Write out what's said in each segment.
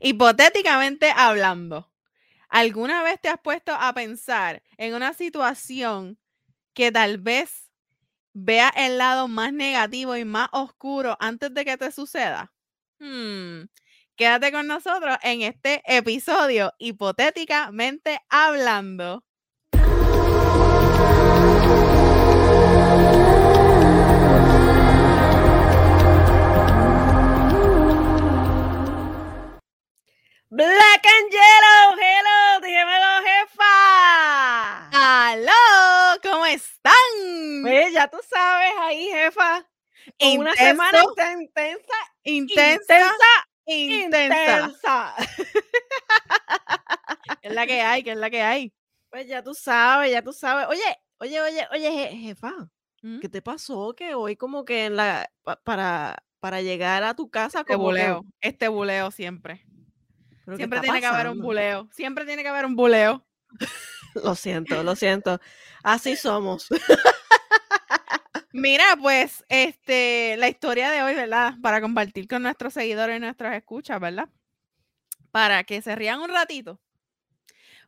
Hipotéticamente hablando, ¿alguna vez te has puesto a pensar en una situación que tal vez vea el lado más negativo y más oscuro antes de que te suceda? Hmm, Quédate con nosotros en este episodio, hipotéticamente hablando. Black and Yellow, hello, dímelo, jefa. ¡Aló! ¿Cómo están? Pues ya tú sabes ahí, jefa. Una semana intensa, intensa, intensa. intensa. ¿Qué es la que hay? ¿Qué es la que hay? Pues ya tú sabes, ya tú sabes. Oye, oye, oye, oye, je- jefa, ¿Mm? ¿qué te pasó? Que hoy como que en la pa- para para llegar a tu casa Este como que- buleo, este buleo siempre. ¿Pero qué Siempre tiene que haber un buleo. Siempre tiene que haber un buleo. Lo siento, lo siento. Así somos. Mira, pues, este, la historia de hoy, ¿verdad? Para compartir con nuestros seguidores y nuestras escuchas, ¿verdad? Para que se rían un ratito.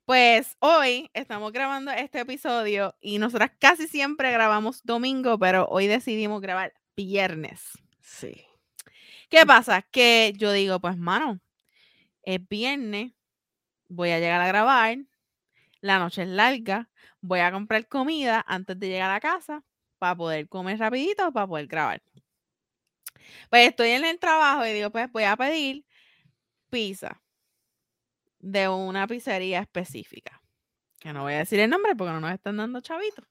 Pues hoy estamos grabando este episodio y nosotras casi siempre grabamos domingo, pero hoy decidimos grabar viernes. Sí. ¿Qué pasa? Que yo digo, pues, mano, es viernes, voy a llegar a grabar, la noche es larga, voy a comprar comida antes de llegar a casa para poder comer rapidito, para poder grabar. Pues estoy en el trabajo y digo, pues voy a pedir pizza de una pizzería específica. Que no voy a decir el nombre porque no nos están dando chavitos.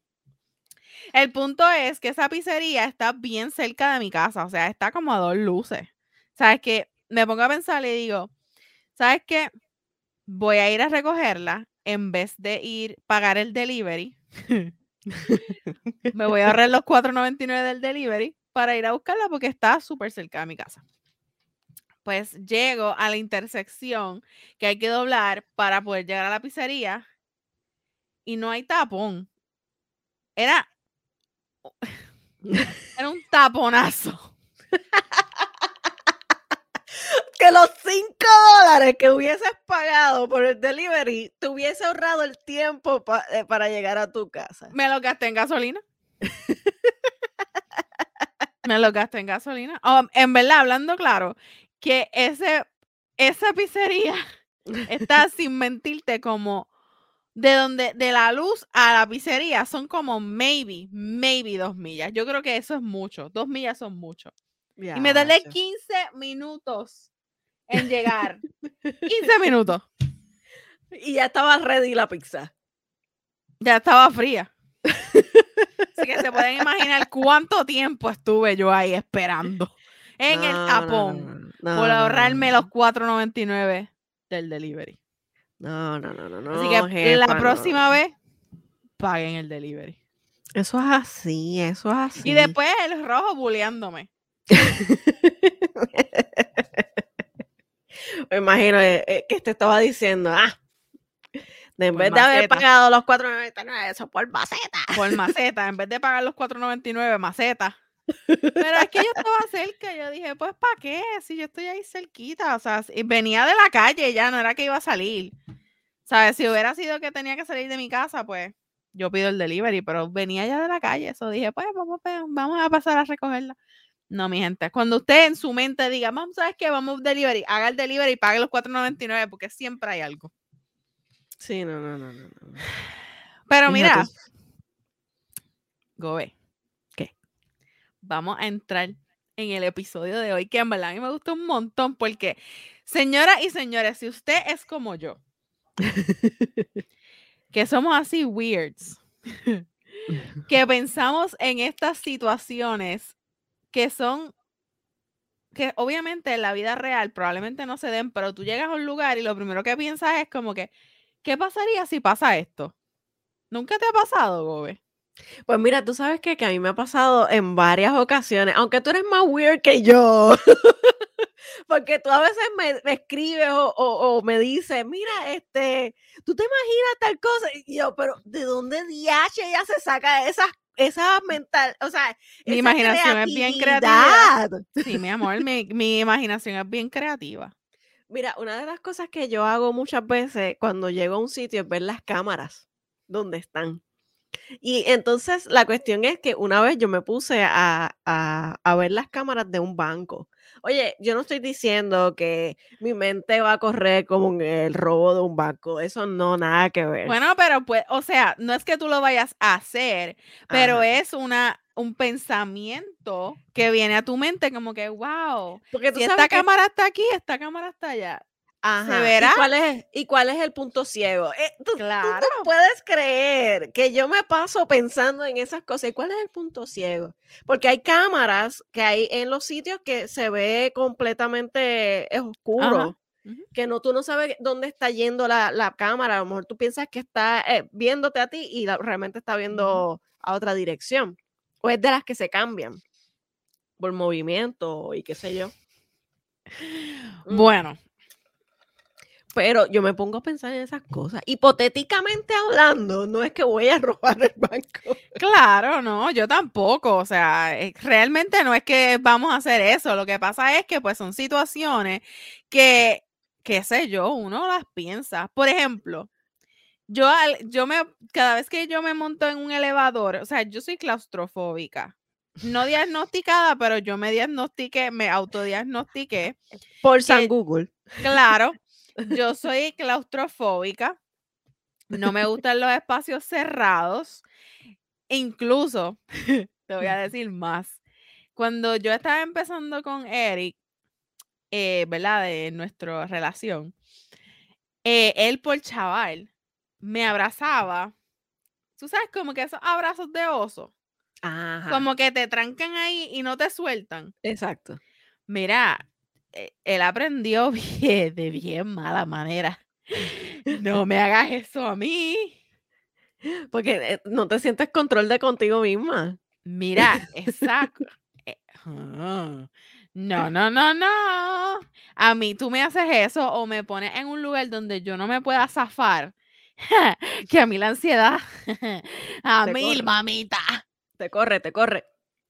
El punto es que esa pizzería está bien cerca de mi casa, o sea, está como a dos luces. ¿Sabes qué? Me pongo a pensar y digo, ¿sabes qué? Voy a ir a recogerla en vez de ir pagar el delivery. Me voy a ahorrar los 4.99 del delivery para ir a buscarla porque está súper cerca de mi casa. Pues llego a la intersección que hay que doblar para poder llegar a la pizzería y no hay tapón. Era, era un taponazo. que los 5 dólares que hubieses pagado por el delivery te hubiese ahorrado el tiempo pa- eh, para llegar a tu casa. Me lo gasté en gasolina. Me lo gasté en gasolina. Oh, en verdad, hablando claro, que ese, esa pizzería está sin mentirte como de donde, de la luz a la pizzería son como maybe, maybe dos millas. Yo creo que eso es mucho. Dos millas son mucho. Y me tardé Yache. 15 minutos en llegar. 15 minutos. Y ya estaba ready la pizza. Ya estaba fría. Así que se pueden imaginar cuánto tiempo estuve yo ahí esperando en el No, no, tapón no, por no, ahorrarme no, los 4.99 del delivery. No, no, no, no, no. Así que la jefa, no. próxima vez paguen el delivery. Eso es así, eso es así. Y después el rojo bulleándome. Me imagino eh, eh, que te estaba diciendo, ah, de en Por vez de haber pagado los 4.99, eso por maceta. por maceta, en vez de pagar los 4.99 maceta. Pero es que yo estaba cerca, yo dije, pues ¿para qué? Si yo estoy ahí cerquita, o sea, venía de la calle ya, no era que iba a salir. ¿Sabes? Si hubiera sido que tenía que salir de mi casa, pues yo pido el delivery, pero venía ya de la calle, eso dije, pues vamos, vamos a pasar a recogerla. No, mi gente, cuando usted en su mente diga, vamos, ¿sabes qué? Vamos delivery, haga el delivery y pague los 4.99 porque siempre hay algo. Sí, no, no, no, no. no. Pero mira. Gobe. ¿Qué? Vamos a entrar en el episodio de hoy, que en verdad a mí me gustó un montón, porque, señoras y señores, si usted es como yo, que somos así weirds, que pensamos en estas situaciones que son, que obviamente en la vida real probablemente no se den, pero tú llegas a un lugar y lo primero que piensas es como que, ¿qué pasaría si pasa esto? ¿Nunca te ha pasado, Gobe? Pues mira, tú sabes que, que a mí me ha pasado en varias ocasiones, aunque tú eres más weird que yo, porque tú a veces me, me escribes o, o- me dices, mira, este, tú te imaginas tal cosa, y yo, pero ¿de dónde DH ella se saca esas, esas mental, o sea, Mi esa imaginación es bien creativa. Sí, mi amor, mi, mi imaginación es bien creativa. Mira, una de las cosas que yo hago muchas veces cuando llego a un sitio es ver las cámaras donde están. Y entonces la cuestión es que una vez yo me puse a, a- a ver las cámaras de un banco. Oye, yo no estoy diciendo que mi mente va a correr como en el robo de un banco. Eso no, nada que ver. Bueno, pero pues, o sea, no es que tú lo vayas a hacer, pero Ajá. es una, un pensamiento que viene a tu mente como que, wow, Porque tú si sabes esta que cámara está aquí, esta cámara está allá. Ajá, verá? ¿Y cuál es, y cuál es el punto ciego? Eh, tú, tú Claro. no puedes creer que yo me paso pensando en esas cosas. ¿Y cuál es el punto ciego? Porque hay cámaras que hay en los sitios que se ve completamente es oscuro. Que no, tú no sabes dónde está yendo la, la cámara. A lo mejor tú piensas que está eh, viéndote a ti y la- realmente está viendo a otra dirección. O es de las que se cambian por movimiento y qué sé yo. Mm. Bueno, Pero yo me pongo a pensar en esas cosas. Hipotéticamente hablando, no es que voy a robar el banco. claro, no, yo tampoco, o sea, eh, realmente no es que vamos a hacer eso, lo que pasa es que pues son situaciones que, qué sé yo, uno las piensa. Por ejemplo, yo, al- yo me, cada vez que yo me monto en un elevador, o sea, yo soy claustrofóbica. No diagnosticada, pero yo me diagnostiqué, me autodiagnostiqué. Por San Que- Google. Claro, yo soy claustrofóbica. No me gustan los espacios cerrados. Incluso, te voy a decir más. Cuando yo estaba empezando con Eric, eh, ¿verdad? De nuestra relación, eh, él por chaval me abrazaba. Tú sabes, como que esos abrazos de oso, Ajá. como que te trancan ahí y no te sueltan. Exacto. Mira, él aprendió bien, de bien mala manera. No me hagas eso a mí. Porque eh, no te sientes control de contigo misma. Mira, exacto. eh, ah, No, no, no, no. A mí tú me haces eso o me pones en un lugar donde yo no me pueda zafar. Que a mí la ansiedad. A Te mí, corre. mamita. Te corre, te corre.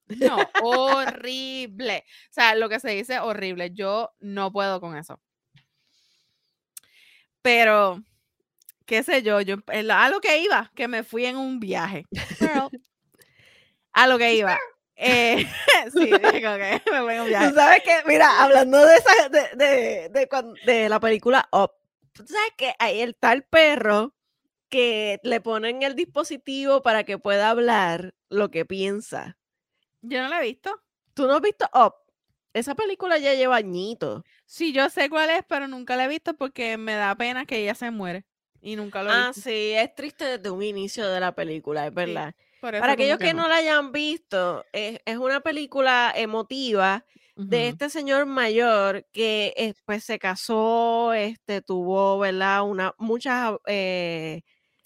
No, horrible. O sea, lo que se dice horrible. Yo no puedo con eso. Pero, qué sé yo, yo a lo que iba, que me fui en un viaje. Girl. A lo que iba. Eh, sí, digo que me fui en un viaje. Tú sabes que, mira, hablando de esa, de, de, de, de la película Up, tú sabes que hay el tal perro que le ponen el dispositivo para que pueda hablar lo que piensa. Yo no la he visto. ¿Tú no has visto Up? Esa película ya lleva añitos. Sí, yo sé cuál es, pero nunca la he visto porque me da pena que ella se muere. Y nunca lo he Ah, visto. sí, es triste desde un inicio de la película, es verdad. Para aquellos que no no. la hayan visto, es, es una película emotiva de este señor mayor que eh, pues se casó, este, tuvo, ¿verdad? Una, muchas eh,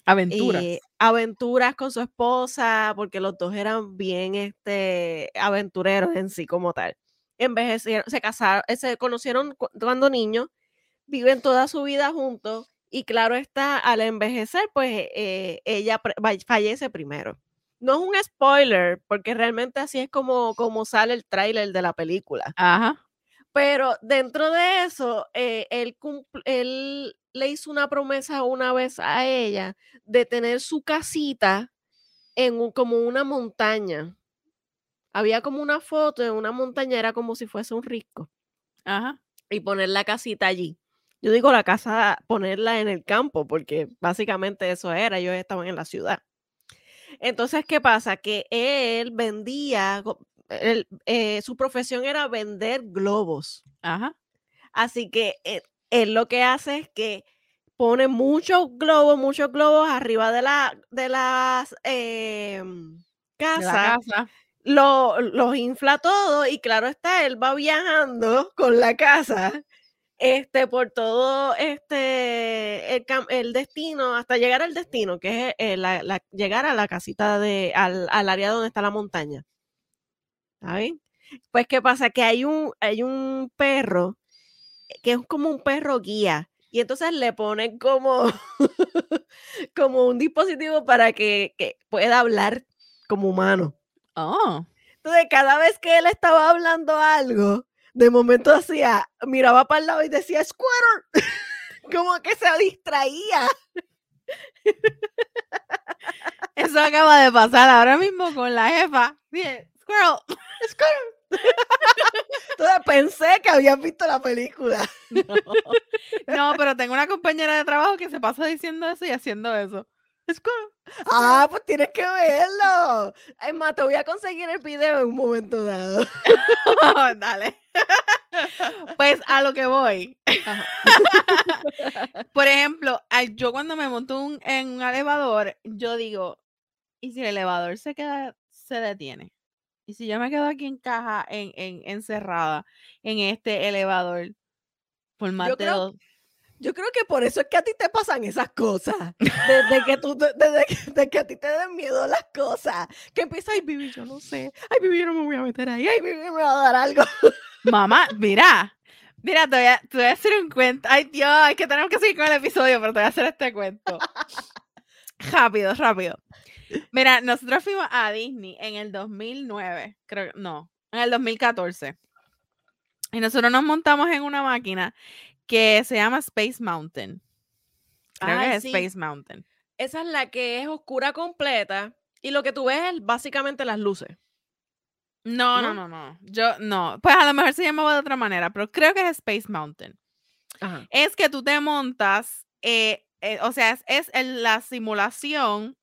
Aventuras. eh, aventuras con su esposa, porque los dos eran bien este, aventureros en sí como tal. Envejecieron, se casaron, eh, se conocieron cu- cuando niños, viven toda su vida juntos y claro está, al envejecer, pues eh, ella fallece primero. No es un spoiler, porque realmente así es como, como sale el tráiler de la película. Ajá. Pero dentro de eso, eh, él, él le hizo una promesa una vez a ella de tener su casita en un- como una montaña. Había como una foto en una montaña, era como si fuese un risco, Ajá. y poner la casita allí. Yo digo la casa, ponerla en el campo, porque básicamente eso era, ellos estaban en la ciudad. Entonces, ¿qué pasa? Que él vendía, él, eh, su profesión era vender globos. Ajá. Así que eh, él lo que hace es que pone muchos globos, muchos globos arriba de la de las em, De la casas, casa. lo- los infla todo y claro está, él va viajando con la casa este, por todo este, el, el destino, hasta llegar al destino, que es eh, la- la- llegar a la casita de, al, al área donde está la montaña. ¿Está bien? Pues, ¿qué pasa? Que hay un, hay un perro que es como un perro guía. Y entonces le ponen como, como un dispositivo para que, que pueda hablar como humano. Oh. Entonces, cada vez que él estaba hablando algo, de momento hacía, miraba para el lado y decía Squirrel. Como que se distraía. Eso acaba de pasar ahora mismo con la jefa. Bien, squirrel. Squirrel. Entonces pensé que habías visto la película. No, pero tengo una compañera de trabajo que se pasa diciendo eso y haciendo eso. Squirrel. Ah, pues tienes que verlo. Es más, te voy a conseguir el video en un momento dado. Dale. Pues a lo que voy. Por ejemplo, yo cuando me monto un- en un elevador, yo digo, ¿y si el elevador se queda, se detiene? ¿Y si yo me quedo aquí en caja, en, en- encerrada en este elevador por más de creo- dos? Yo creo que por eso es que a ti te pasan esas cosas. Desde que tú, desde que, desde que a ti te den miedo las cosas. Que empieza, ay, Vivi, yo no sé. Ay, Vivi, yo no me voy a meter ahí. Ay, Vivi, me va a dar algo. Mamá, mira, mira, te voy, a, te voy a hacer un cuento. Ay, Dios, es que tenemos que seguir con el episodio, pero te voy a hacer este cuento. rápido, rápido. Mira, nosotros fuimos a Disney en el 2009, creo, no, en el 2014. Y nosotros nos montamos en una máquina que se llama Space Mountain. Creo Ay, que es sí. Space Mountain. Esa es la que es oscura completa. Y lo que tú ves es básicamente las luces. No, no, ¿No? no, no. Yo no. Pues a lo mejor se llamaba de otra manera, pero creo que es Space Mountain. Ajá. es que tú te montas, eh, eh, o sea, es, es el- la simulación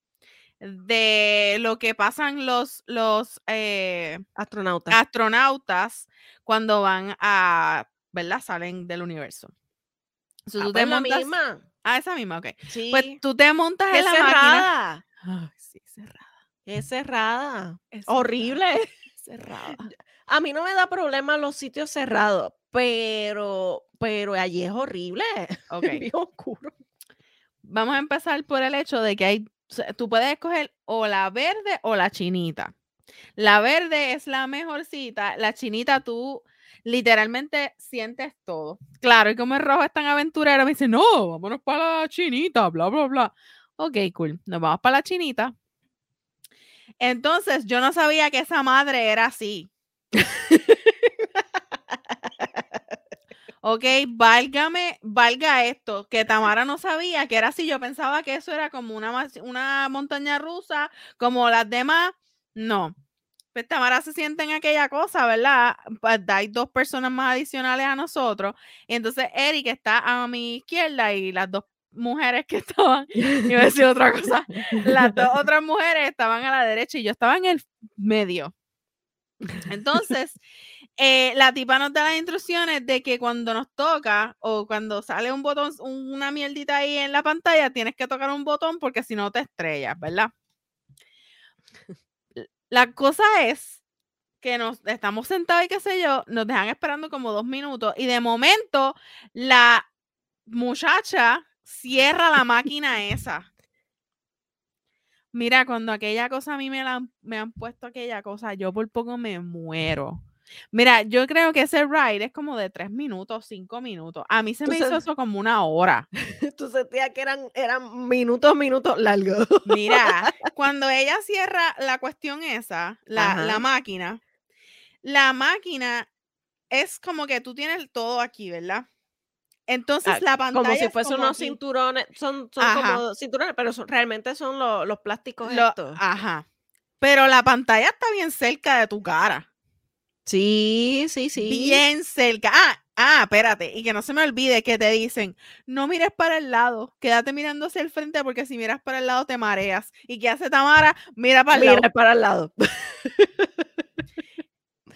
de lo que pasan los, los eh, Astronauta. astronautas cuando van a, ¿verdad? Salen del universo. So, Ah, tú pues te la montas, misma. ah, esa misma, ok. Sí. Pues tú te montas en la máquina. cerrada. Ay, sí, cerrada. Es cerrada. es Horrible. Cerrada. A mí no me da problema los sitios cerrados, pero, pero allí es horrible. Ok. Bien oscuro. Vamos a empezar por el hecho de que hay, tú puedes escoger o la verde o la chinita. La verde es la mejorcita, la chinita tú literalmente sientes todo. Claro, y como el rojo es tan aventurero, me dice, no, vámonos para la chinita, bla, bla, bla. Ok, cool, nos vamos para la chinita. Entonces, yo no sabía que esa madre era así. Ok, válgame, valga esto, que Tamara no sabía que era así. Yo pensaba que eso era como una, una montaña rusa, como las demás. No. Pues Tamara se siente en aquella cosa, ¿verdad? Pues hay dos personas más adicionales a nosotros. Y entonces Eric está a mi izquierda y las dos mujeres que estaban, iba a decir otra cosa, las dos otras mujeres estaban a la derecha y yo estaba en el medio. Entonces, eh, la tipa nos da las instrucciones de que cuando nos toca o cuando sale un botón, un- una mierdita ahí en la pantalla, tienes que tocar un botón porque si no te estrellas, ¿verdad? La cosa es que nos estamos sentados y qué sé yo, nos dejan esperando como dos minutos y de momento la muchacha cierra la máquina esa. Mira, cuando aquella cosa a mí me, la me han puesto aquella cosa, yo por poco me muero. Mira, yo creo que ese ride es como de tres minutos, cinco minutos. A mí se me hizo eso como una hora. Tú sentías que eran, eran minutos, minutos largos. Mira, cuando ella cierra la cuestión esa, la, la máquina, la máquina es como que tú tienes todo aquí, ¿verdad? Entonces Ah, la pantalla Como si como unos aquí. cinturones, son, son como cinturones, pero son- realmente son lo- los plásticos Lo- estos. ajá. Pero la pantalla está bien cerca de tu cara. Sí, sí, sí. Bien cerca. Ah, ah, espérate. Y que no se me olvide que te dicen, no mires para el lado, quédate mirando hacia el frente porque si miras para el lado te mareas. ¿Y qué hace Tamara? Mira para el Mira lado. para el lado.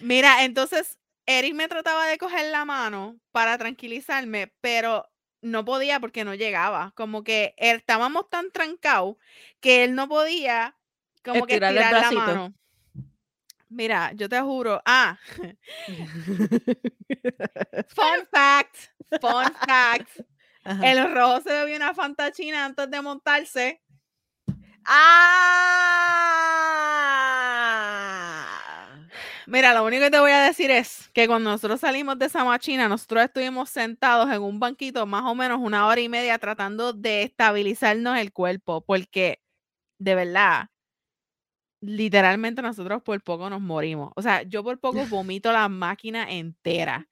Mira, entonces Eric me trataba de coger la mano para tranquilizarme, pero no podía porque no llegaba. Como que estábamos tan trancados que él no podía como que Estirar estirar la mano. Mira, yo te juro. Ah, fun fact, fun fact. Ajá. El rojo se bebió una fantachina antes de montarse. ¡Ah! Mira, lo único que te voy a decir es que cuando nosotros salimos de esa machina, nosotros estuvimos sentados en un banquito más o menos una hora y media tratando de estabilizarnos el cuerpo, porque de verdad literalmente nosotros por poco nos morimos. O sea, yo por poco vomito la máquina entera.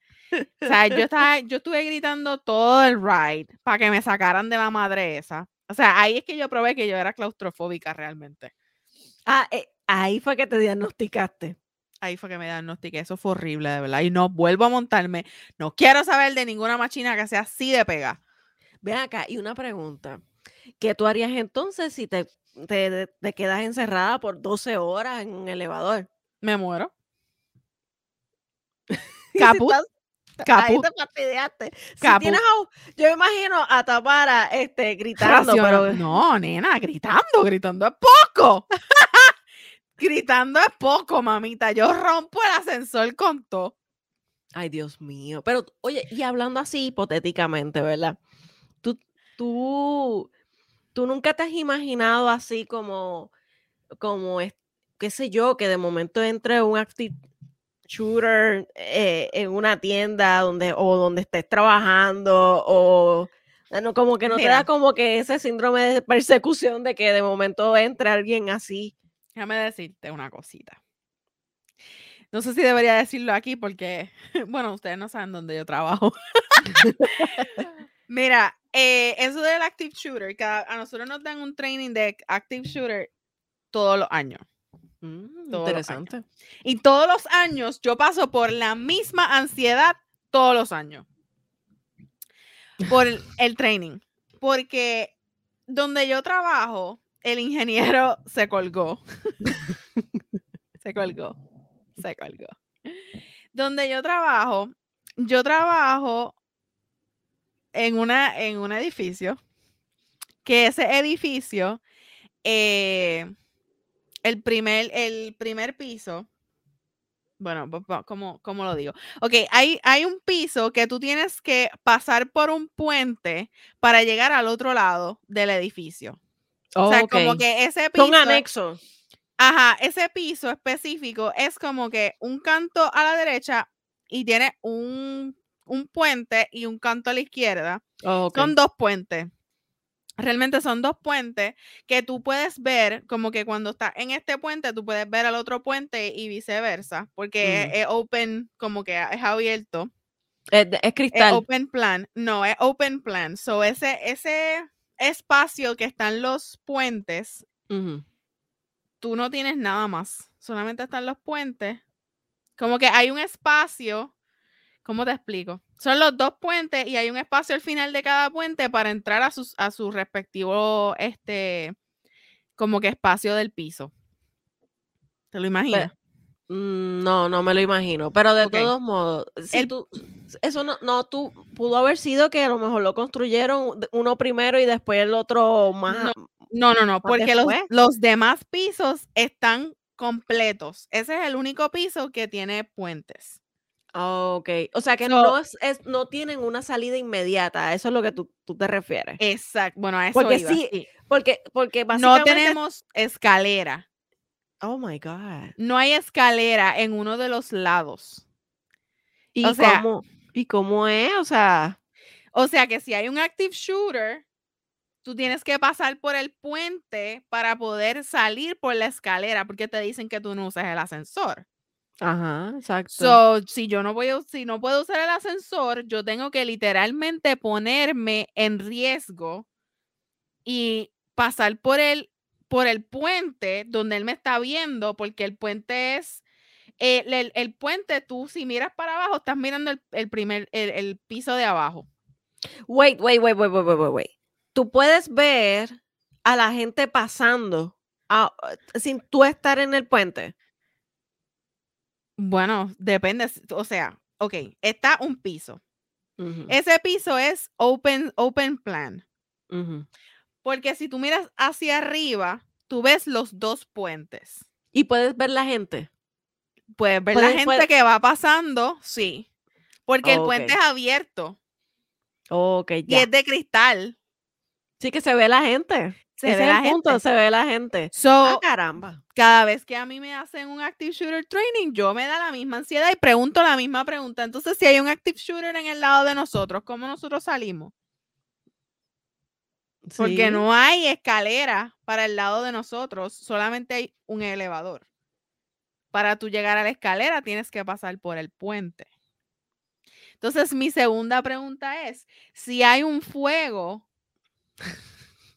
O sea, yo, estaba, yo estuve gritando todo el ride para que me sacaran de la madre esa. O sea, ahí es que yo probé que yo era claustrofóbica realmente. Ah, eh, ahí fue que te diagnosticaste. Ahí fue que me diagnostiqué. Eso fue horrible, de verdad. Y no vuelvo a montarme. No quiero saber de ninguna máquina que sea así de pega. Ven acá, y una pregunta. ¿Qué tú harías entonces si te, te, te quedas encerrada por 12 horas en un elevador? Me muero. Caput. Ahí te fastidiaste. Si Caput. tienes a- yo me imagino a Tapara este, gritando, pero No, nena, gritando, gritando es poco. gritando es poco, mamita. Yo rompo el ascensor con todo. Ay, Dios mío. Pero, oye, y hablando así hipotéticamente, ¿verdad? Tú, tú, tú nunca te has imaginado así como, como, es- qué sé yo, que de momento entre un active shooter eh, en una tienda donde, o donde estés trabajando, o no, como que no te da como que ese síndrome de persecución de que de momento entre alguien así. Déjame decirte una cosita. No sé si debería decirlo aquí porque, bueno, ustedes no saben dónde yo trabajo. Mira, eh, eso del Active Shooter, cada- a nosotros nos dan un training de Active Shooter todos los años. Mm, Todos los interesante. Y todos los años yo paso por la misma ansiedad todos los años. Por el, el training. Porque donde yo trabajo, el ingeniero se colgó. se colgó. Se colgó. Donde yo trabajo, yo trabajo en, una, en un edificio, que ese edificio, eh, el, primer, el primer piso, bueno, ¿cómo, cómo lo digo? Ok, hay, hay un piso que tú tienes que pasar por un puente para llegar al otro lado del edificio. O sea, como que ese piso... Son anexos. Ajá, ese piso específico es como que un canto a la derecha y tiene un, un puente y un canto a la izquierda. Oh. Son dos puentes. Realmente son dos puentes que tú puedes ver, como que cuando estás en este puente, tú puedes ver al otro puente y viceversa, porque Ujú. es, es open, como que es abierto. Es, de- es Es cristal. open plan. No, es open plan. So, ese, ese espacio que están los puentes, tú no tienes nada más. Solamente están los puentes. Como que hay un espacio. ¿Cómo te explico? Son los dos puentes y hay un espacio al final de cada puente para entrar a, sus, a su respectivo, este, como que espacio del piso. ¿Te lo imaginas? Mm, No, no me lo imagino. Pero de todos modos, si El- tú, eso no, no, tú pudo haber sido que a lo mejor lo construyeron uno primero y después el otro más. No, no, no, más porque los, los demás pisos están completos. Ese es el único piso que tiene puentes. Ah, Ok. O sea que So- no es, es- no tienen una salida inmediata. Eso es lo que tú, tú te refieres. Exacto. Bueno, a eso Porque iba, sí, sí. Porque, porque No tenemos escalera. Oh my God. No hay escalera en uno de los lados. ¿Y O sea- cómo, ¿Y cómo es? O sea. O sea que si hay un active shooter, tú tienes que pasar por el puente para poder salir por la escalera, porque te dicen que tú no usas el ascensor. Ajá, exacto. So, si yo no voy a, si no puedo usar el ascensor, yo tengo que literalmente ponerme en riesgo y pasar por el, por el puente donde él me está viendo, porque el puente es, eh, el, el puente, tú si miras para abajo, estás mirando el, el primer, el, el piso de abajo. Wait, wait, wait, wait, wait, wait, wait, wait. Tú puedes ver a la gente pasando a- sin tú estar en el puente. Bueno, depende, o sea, ok, está un piso. Ese piso es open, open plan. Porque si tú miras hacia arriba, tú ves los dos puentes. Y puedes ver la gente. Puedes ver la gente puedes- que va pasando, sí. Porque el puente es abierto Ok, y ya. es de cristal. Sí que se ve la gente. Se Ese ve es la el punto, gente. se ve la gente. So, Ah, caramba. cada vez que a mí me hacen un active shooter training, yo me da la misma ansiedad y pregunto la misma pregunta. Entonces, si hay un active shooter en el lado de nosotros, ¿cómo nosotros salimos? Porque no hay escalera para el lado de nosotros, solamente hay un elevador. Para tú llegar a la escalera tienes que pasar por el puente. Entonces, mi segunda pregunta es, si hay un fuego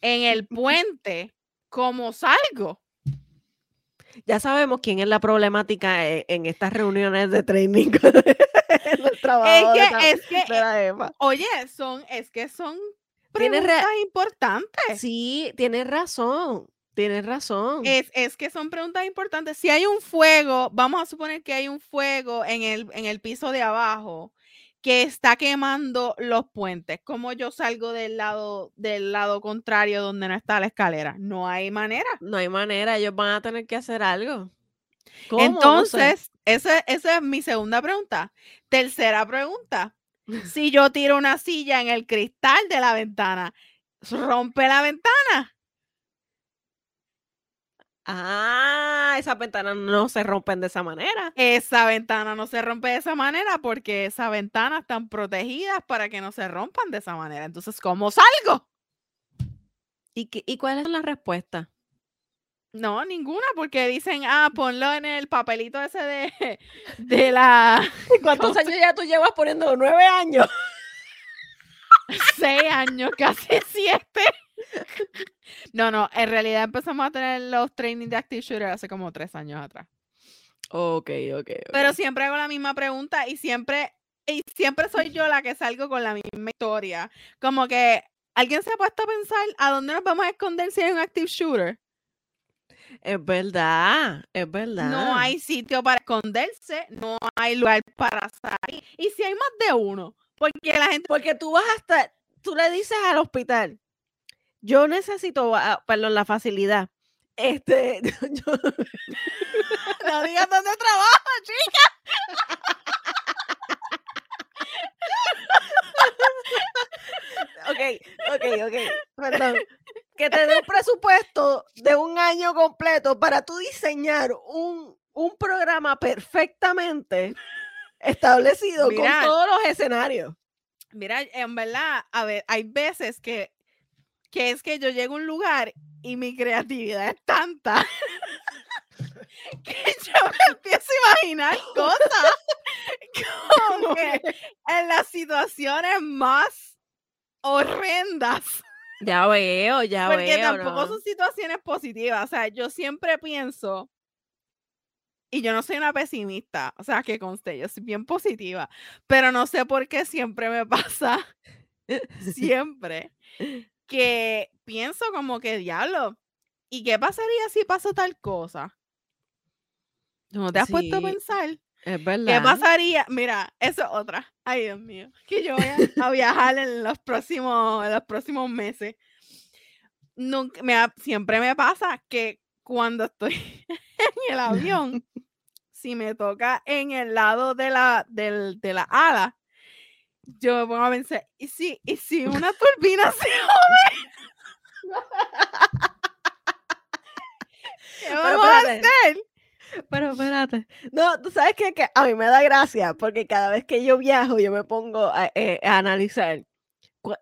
en el puente, ¿cómo salgo? Ya sabemos quién es la problemática en, en estas reuniones de training Es que, es que, de la Eva. oye, son, es que son preguntas importantes. Sí, tienes razón, tienes razón. Es, es que son preguntas importantes. Si hay un fuego, vamos a suponer que hay un fuego en el, en el piso de abajo que está quemando los puentes. ¿Cómo yo salgo del lado, del lado contrario donde no está la escalera? No hay manera. No hay manera, ellos van a tener que hacer algo. ¿Cómo? No sé. Entonces, esa, esa es mi segunda pregunta. Tercera pregunta. Si yo tiro una silla en el cristal de la ventana, ¿rompe la ventana? Ah, esas ventanas no se rompen de esa manera. Esa ventana no se rompe de esa manera porque esas ventanas están protegidas para que no se rompan de esa manera. Entonces, ¿cómo salgo? ¿Y, qué- y cuál es la respuesta? No, ninguna, porque dicen, ah, ponlo en el papelito ese de, de la ¿Cuántos ¿Cómo años ya tú llevas poniendo? ¿Nueve años? seis años, casi siete. No, no, en realidad empezamos a tener los trainings de Active Shooter hace como tres años atrás. Ok, ok. Pero siempre hago la misma pregunta y siempre, y siempre soy yo la que salgo con la misma historia. Como que alguien se ha puesto a pensar a dónde nos vamos a esconder si hay un active shooter. Es verdad, es verdad. No hay sitio para esconderse, no hay lugar para salir. Y si hay más de uno, porque la gente Porque tú vas hasta, tú le dices al hospital, yo necesito, ah, perdón, la facilidad. Este, yo- no diga dónde trabaja, chica. ok, ok, ok, perdón. Que te dé un presupuesto de un año completo para tú diseñar un, un programa perfectamente establecido Mira. con todos los escenarios. Mira, en verdad, a ver, hay veces que, que es que yo llego a un lugar y mi creatividad es tanta que yo me empiezo a imaginar cosas como que en las situaciones más horrendas. Ya veo, ya Porque veo. tampoco ¿no? son situaciones positivas. O sea, yo siempre pienso, y yo no soy una pesimista, o sea, que conste, yo soy bien positiva, pero no sé por qué siempre me pasa, siempre, que pienso como que diablo, ¿y qué pasaría si pasa tal cosa? ¿Tú ¿No te has puesto a pensar? Es ¿Qué verdad. pasaría? Mira, eso es otra. Ay, Dios mío. Que yo voy a, a viajar en los próximos, en los próximos meses. Nunca, me siempre me pasa que cuando estoy en el avión, si me toca en el lado de la, del, de la ala, yo me pongo a pensar, ¿y si, y si una turbina se jode? ¿Qué Pero vamos a hacer? Pero espérate. No, tú sabes qué? que a mí me da gracia porque cada vez que yo viajo yo me pongo a, eh, a analizar.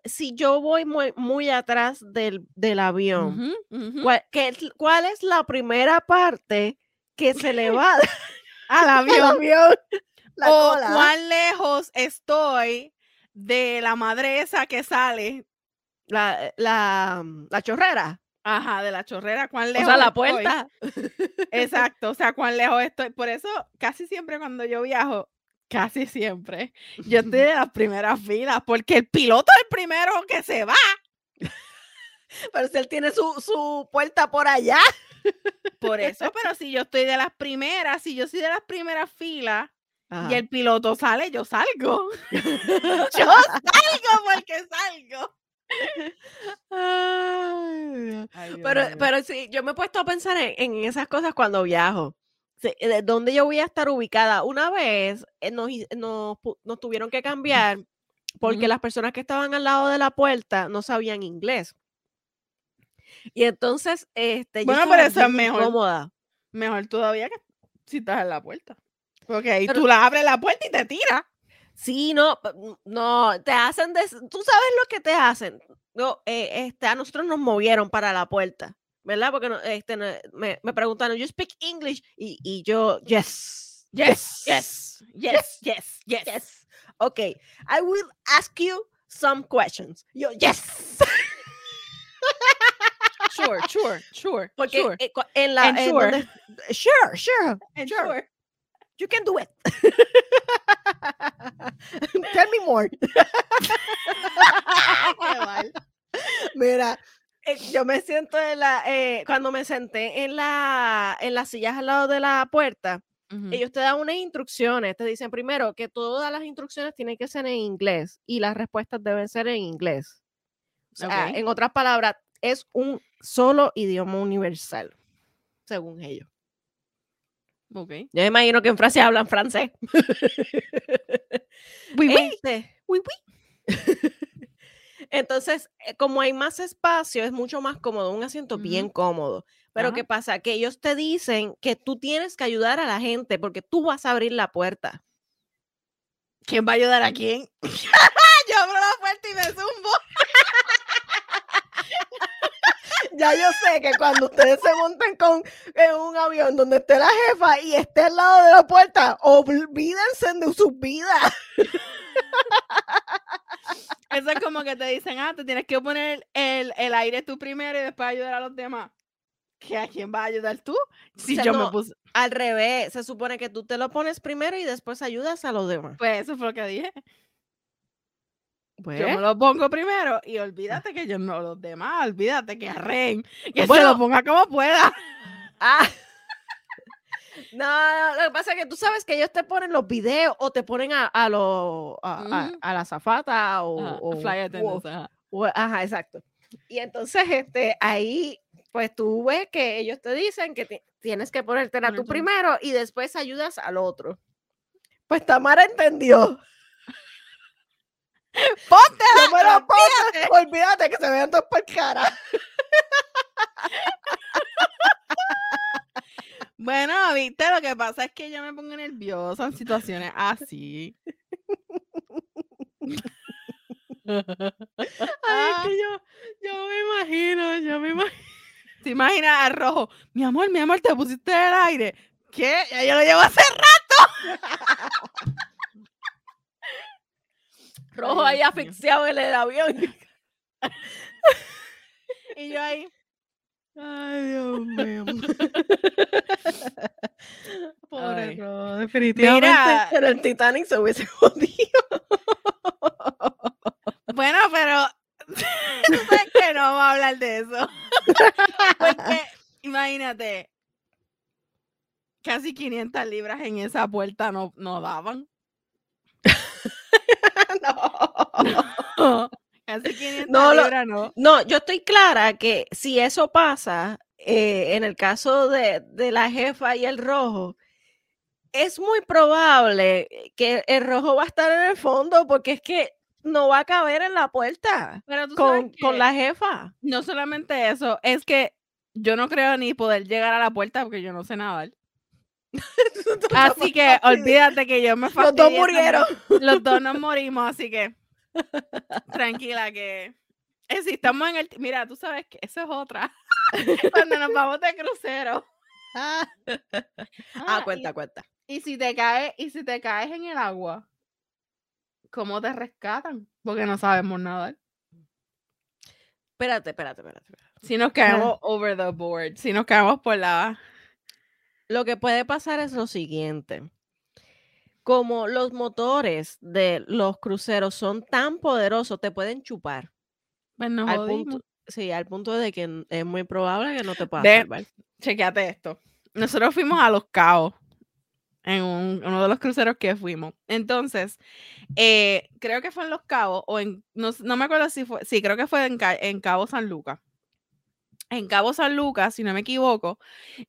Si yo voy muy, muy atrás del, del avión. ¿cuál, qué es- cuál es la primera parte que se le va al avión. La o cola. cuán lejos estoy de la madre esa que sale, La, la, mm, la chorrera. ajá, de la chorrera, cuán O lejos sea, la estoy. puerta. Exacto, o sea, cuán lejos estoy. Por eso, casi siempre cuando yo viajo, casi siempre, yo estoy de las primeras filas, porque el piloto es el primero que se va. Pero si él tiene su, su puerta por allá. Por eso, pero si yo estoy de las primeras, si yo soy de las primeras filas y el piloto sale, yo salgo. yo salgo porque salgo. Ay, Ay, Dios Pero, pero sí, yo me he puesto a pensar en, en esas cosas cuando viajo. Sí, ¿De dónde yo voy a estar ubicada? Una vez eh, nos, nos, nos tuvieron que cambiar porque las personas que estaban al lado de la puerta no sabían inglés. Y entonces, este, yo Bueno, estaba pero eso es mejor. incómoda. Mejor todavía que si estás en la puerta. Porque ahí Pero- tú la abres la puerta y te tiras. Sí, no, no, te hacen, des- tú sabes lo que te hacen. no, eh, este, a nosotros nos movieron para la puerta, ¿verdad? Porque no- este, no- me, me preguntaron, ¿you speak English? Y, y yo, yes, Yes, yes, yes, yes, yes. yes. Okay, I will ask you some questions. Yo, yes. Sure, sure, sure, Porque sure. eh, en la... En sure. donde- sure, sure, sure. You can do it. Tell me more. Mira, eh, yo me siento en la, eh, cuando me senté en la, en las sillas al lado de la puerta, ellos te dan unas instrucciones, te dicen primero que todas las instrucciones tienen que ser en inglés y las respuestas deben ser en inglés. O sea, en otras palabras, es un solo idioma universal, según ellos. Ok. Yo me imagino que en Francia hablan francés. Oui, oui. Este, oui, oui. Entonces, eh, como hay más espacio, es mucho más cómodo, un asiento bien cómodo. Pero Ajá. ¿qué pasa? Que ellos te dicen que tú tienes que ayudar a la gente porque tú vas a abrir la puerta. ¿Quién va a ayudar a quién? Yo abro la puerta y me zumbo. Ya yo sé que cuando ustedes se monten con en un avión donde esté la jefa y esté al lado de la puerta, olvídense de sus vidas. Eso es como que te dicen, ah, te tienes que poner el, el aire tú primero y después ayudar a los demás. ¿Que ¿A quién vas a ayudar tú? Si sea, yo no, me puse. Al revés, se supone que tú te lo pones primero y después ayudas a los demás. Pues eso fue lo que dije. Pues, Yo me lo pongo primero y olvídate que yo no, los demás, olvídate que arren, que se Bueno. lo ponga como pueda. Ah. No, no, lo que pasa es que tú sabes que ellos te ponen los videos o te ponen a, a, lo- a, a- la zafata o, Ajá, o- fly o- attendants, ajá. o- ajá, exacto. Y entonces, este, ahí, pues tú ves que ellos te dicen que ti- tienes que ponértela tú primero y después ayudas al otro. Pues Tamara entendió. ¡Ponte! No me lo pongas, olvídate que se vean dos por cara. Bueno, viste, lo que pasa es que yo me pongo nerviosa en situaciones así. Ay, es que yo, yo me imagino, yo me imagino. ¿Te imaginas al rojo? Mi amor, mi amor, te pusiste el aire. ¿Qué? Ya yo lo llevo hace rato. Rojo ahí asfixiado en el avión. Y yo ahí. Ay, Dios mío. Pobre Ay. Rojo, definitivamente. Mira. Pero el Titanic se hubiese jodido. Bueno, pero tú sabes que no vamos a hablar de eso. Porque, imagínate, casi 500 libras en esa puerta no, no daban. no. Casi 500 No, libras no. No, yo estoy clara que si eso pasa, eh, en el caso de, de la jefa y el rojo, es muy probable que el rojo va a estar en el fondo porque es que no va a caber en la puerta Pero tú sabes con, con la jefa. no solamente eso, es que yo no creo ni poder llegar a la puerta porque yo no sé nadar. Así que olvídate que yo me Los dos también. murieron. Los dos nos morimos, así que tranquila que eh, si estamos en el mira, tú sabes que eso es otra. Cuando nos vamos de crucero. Ah, Ah, cuenta, cuenta. Y, si te caes, y si te caes en el agua, ¿cómo te rescatan? Porque no sabemos nadar. Espérate, espérate, espérate. espérate. Si nos caemos over the board, si nos caemos por la Lo que puede pasar es lo siguiente. Como los motores de los cruceros son tan poderosos, te pueden chupar. pues nos Al punto, sí, al punto de que es muy probable que no te puedas Ve, salvar. Chequeate esto. Nosotros fuimos a Los Cabos en un- uno de los cruceros que fuimos. Entonces, eh, creo que fue en Los Cabos o en, no, no me acuerdo si fue, sí, creo que fue en, en Cabo San Lucas. En Cabo San Lucas, si no me equivoco,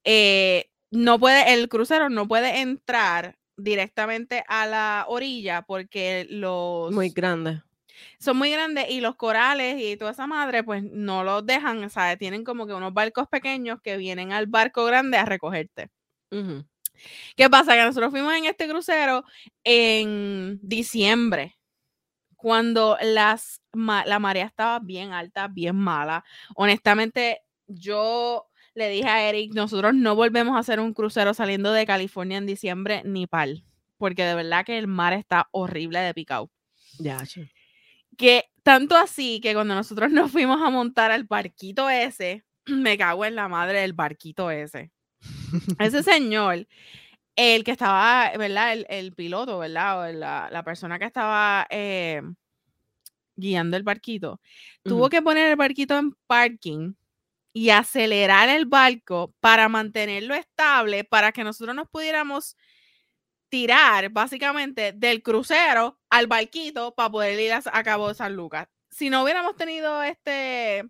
eh, no puede, el crucero no puede entrar directamente a la orilla porque los Muy grande. son muy grandes y los corales y toda esa madre, pues no los dejan, sea, tienen como que unos barcos pequeños que vienen al barco grande a recogerte. Ujú. ¿Qué pasa? Que nosotros fuimos en este crucero en diciembre, cuando las, la marea estaba bien alta, bien mala. Honestamente, yo le dije a Eric, nosotros no volvemos a hacer un crucero saliendo de California en diciembre ni pal, porque de verdad que el mar está horrible de picado. Ya, sí. Que tanto así que cuando nosotros nos fuimos a montar al barquito ese, me cago en la madre del barquito ese. Ese señor, el que estaba, ¿verdad? El, piloto, ¿verdad? O la, la, persona que estaba eh, guiando el barquito, tuvo que poner el barquito en parking y acelerar el barco para mantenerlo estable, para que nosotros nos pudiéramos tirar básicamente del crucero al barquito para poder ir a, Cabo de San Lucas. Si no hubiéramos tenido este,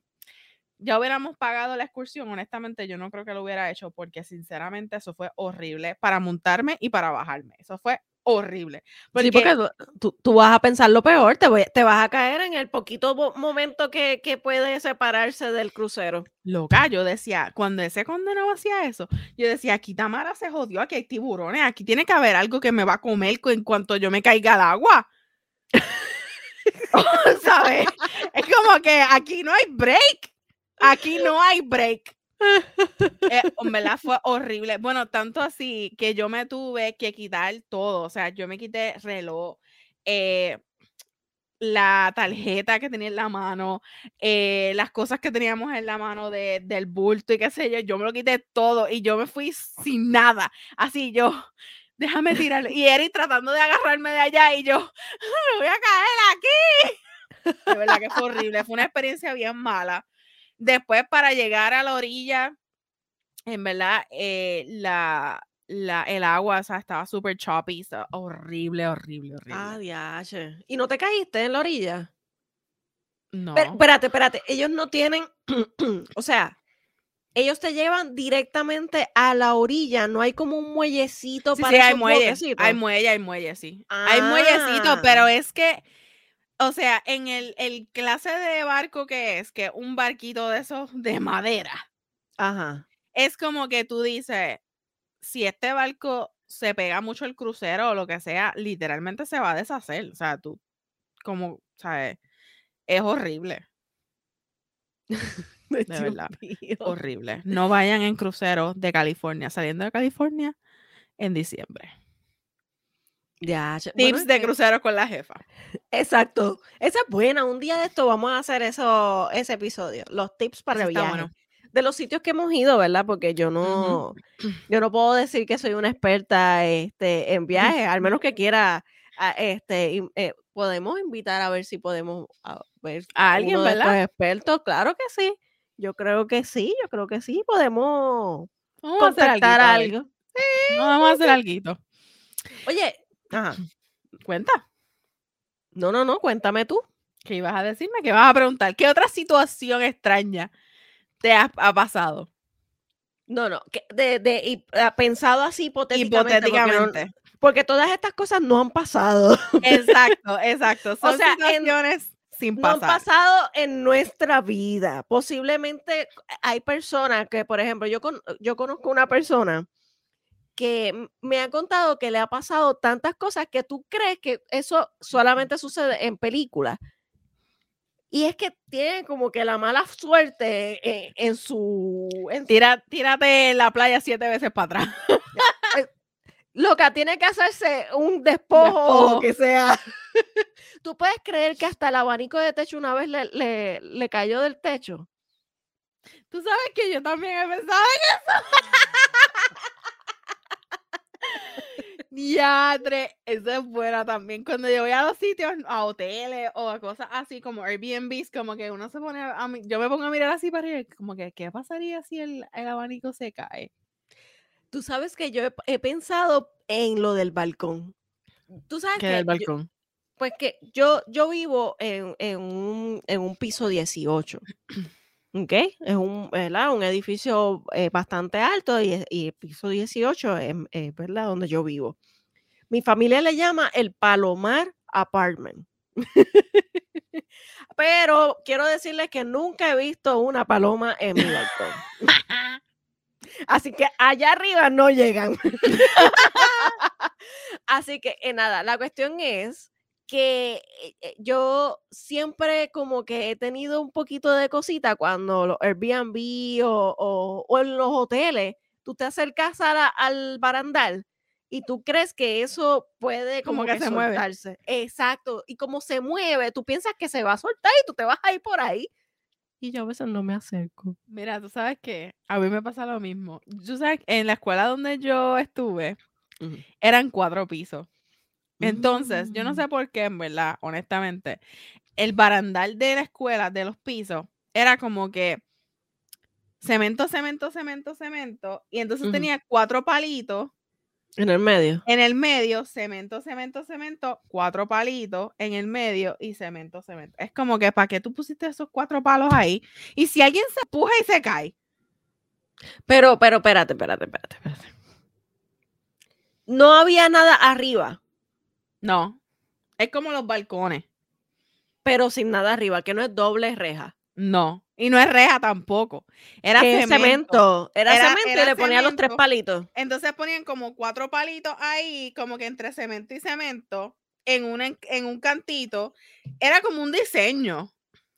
ya hubiéramos pagado la excursión, honestamente yo no creo que lo hubiera hecho porque sinceramente eso fue horrible para montarme y para bajarme. Eso fue horrible. Porque, sí, porque tú, vas a pensar lo peor, te, te vas a caer en el poquito momento que, puede separarse del crucero. Loca, yo decía, cuando ese condenado hacía eso, yo decía, aquí Tamara se jodió, aquí hay tiburones, aquí tiene que haber algo que me va a comer en cuanto yo me caiga al agua. ¿Sabes? Es como que aquí no hay break. Aquí no hay break. Eh, verdad fue horrible. Bueno, tanto así que yo me tuve que quitar todo. O sea, yo me quité reloj, eh, la tarjeta que tenía en la mano, eh, las cosas que teníamos en la mano de, del bulto y qué sé yo. Yo me lo quité todo y yo me fui sin nada. Así yo, déjame tirarlo. Y Eric tratando de agarrarme de allá y yo, me voy a caer aquí. De verdad que fue horrible. Fue una experiencia bien mala. Después, para llegar a la orilla, en verdad, eh, la, la, el agua o sea, estaba súper choppy, horrible, horrible, ah, horrible. Ah, ¿Y no te caíste en la orilla? No. espérate, espérate. Ellos no tienen, o sea, ellos te llevan directamente a la orilla, no hay como un muellecito para sí, hay muelle, hay muelle, hay muelle, sí. Hay muellecito, pero ah. es que o sea, en el, el, clase de barco que es, que un barquito de esos de madera. Ajá. Es como que tú dices, si este barco se pega mucho el crucero o lo que sea, literalmente se va a deshacer. O sea, tú, como, ¿sabes? Es horrible. de verdad. Horrible. No vayan en crucero de California, saliendo de California en diciembre. Ya, Tips de crucero con la jefa. Exacto. Esa es buena. Un día de esto vamos a hacer eso, ese episodio. Los tips para el viaje. De los sitios que hemos ido, ¿verdad? Porque yo no, yo no puedo decir que soy una experta este, en viajes, al menos que quiera, este, eh, podemos invitar a ver si podemos ver a alguien, ¿verdad? expertos. Claro que sí. Yo creo que sí, yo creo que sí. Podemos contactar algo. vamos a hacer algo. Oye, Ajá. Cuenta. No, no, no, cuéntame tú. ¿Qué ibas a decirme? ¿Qué vas a preguntar? ¿Qué otra situación extraña te ha, pasado? No, no, de, de, ah, pensado así hipotéticamente. Porque, todas estas cosas no han pasado. Exacto, exacto. Son situaciones sin pasar. No han pasado en nuestra vida. Posiblemente hay personas que, por ejemplo, yo, con, yo conozco una persona que me ha contado que le ha pasado tantas cosas que tú crees que eso solamente sucede en películas. Y es que tiene como que la mala suerte en, su... tírate en la playa siete veces para atrás. Eh, loca, tiene que hacerse un despojo, o que sea. ¿Tú puedes creer que hasta el abanico de techo una vez le, le cayó del techo? Tú sabes que yo también he pensado en eso. Diadre, eso es buena también. Cuando yo voy a los sitios, a hoteles o a cosas así como Airbnb, como que uno se pone a yo me pongo a mirar así para arriba, como que, ¿qué pasaría si el, abanico se cae? Tú sabes que yo he, pensado en lo del balcón. Tú sabes ¿Qué que del balcón? pues que yo, yo vivo en, en, un, en un piso 18. ¿ok? Es un, ¿verdad? un edificio eh, bastante alto y, el piso 18 es, ¿verdad? donde yo vivo. Mi familia le llama el Palomar Apartment. Pero quiero decirles que nunca he visto una paloma en mi balcón. Así que allá arriba no llegan. Así que eh, nada, la cuestión es que eh, eh, yo siempre como que he tenido un poquito de cosita cuando los Airbnb o, o- en los hoteles, tú te acercas a al barandal y tú crees que eso puede como, Como que que, se mueve. soltarse. Exacto. Y como se mueve, tú piensas que se va a soltar y tú te vas a ir por ahí. Y yo a veces no me acerco. Mira, tú sabes que a mí me pasa lo mismo. Tú sabes, en la escuela donde yo estuve, eran cuatro pisos. Entonces, yo no Mm. sé por qué, en verdad, honestamente, el barandal de la escuela, de los pisos, era como que cemento, cemento, cemento, cemento, y entonces tenía cuatro palitos En el medio. en el medio, cemento, cemento, cemento, cuatro palitos en el medio y cemento, cemento. Es como que, ¿para qué tú pusiste esos cuatro palos ahí? Y si alguien se empuja y se cae, Pero, pero, espérate, espérate, espérate, espérate. No había nada arriba, no. Es como los balcones. pero sin nada arriba, que no es doble reja. No. Y no es reja tampoco. Era cemento. cemento. Era, Era- cemento era y le ponía los tres palitos. Entonces ponían como cuatro palitos ahí, como que entre cemento y cemento, en un, en, en un cantito. Era como un diseño.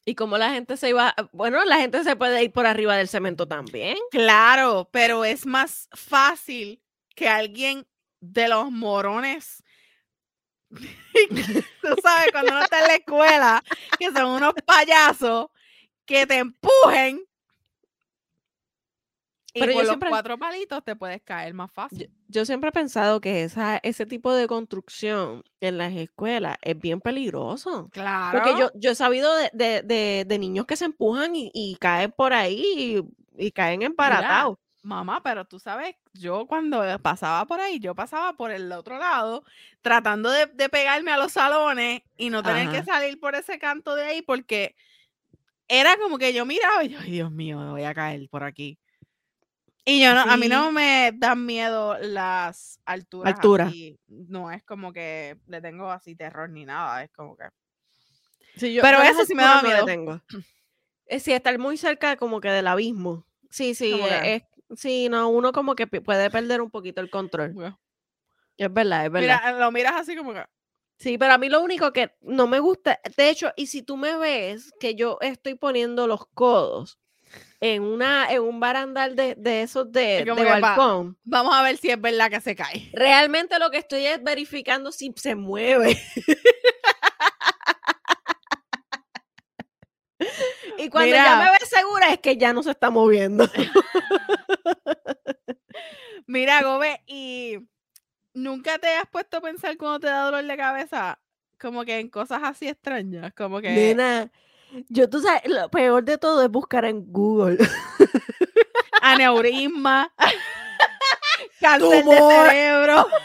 Y como la gente se iba, bueno, la gente se puede ir por arriba del cemento también. Claro, pero es más fácil que alguien de los morones. Tú sabes, cuando uno está en la escuela, que son unos payasos, que te empujen. Y Pero por los siempre- cuatro palitos te puedes caer más fácil. yo siempre he pensado que esa, ese tipo de construcción en las escuelas es bien peligroso. Claro. Porque yo, yo he sabido de, de- de- de niños que se empujan y, y caen por ahí y, y caen emparatados. Mamá, pero tú sabes, yo cuando pasaba por ahí, yo pasaba por el otro lado, tratando de, de pegarme a los salones y no tener que salir por ese canto de ahí, porque era como que yo miraba y yo, ay Dios mío, me voy a caer por aquí. Y yo no, a mí no me dan miedo las alturas. Altura. así, No es como que le tengo así terror ni nada, es como que. Sí, yo- Pero eso sí me le miedo. tengo. Es sí, estar muy cerca como que del abismo. Sí, sí, Como eh, es, sí, no, uno como que puede perder un poquito el control. bueno, Es verdad, es verdad. Mira, lo miras así como que. Sí, pero a mí lo único que no me gusta, de hecho, y si tú me ves que yo estoy poniendo los codos en una, en un barandal de, de esos de, de balcón, Vamos a ver si es verdad que se cae. realmente lo que estoy es verificando si se mueve. y cuando ya me ves segura es que ya no se está moviendo. Mira, Gobe, y nunca te has puesto a pensar cuando te da dolor de cabeza, como que en cosas así extrañas, como que Nena, yo tú sabes, lo peor de todo es buscar en Google. aneurisma, cáncer de Tumor. cerebro.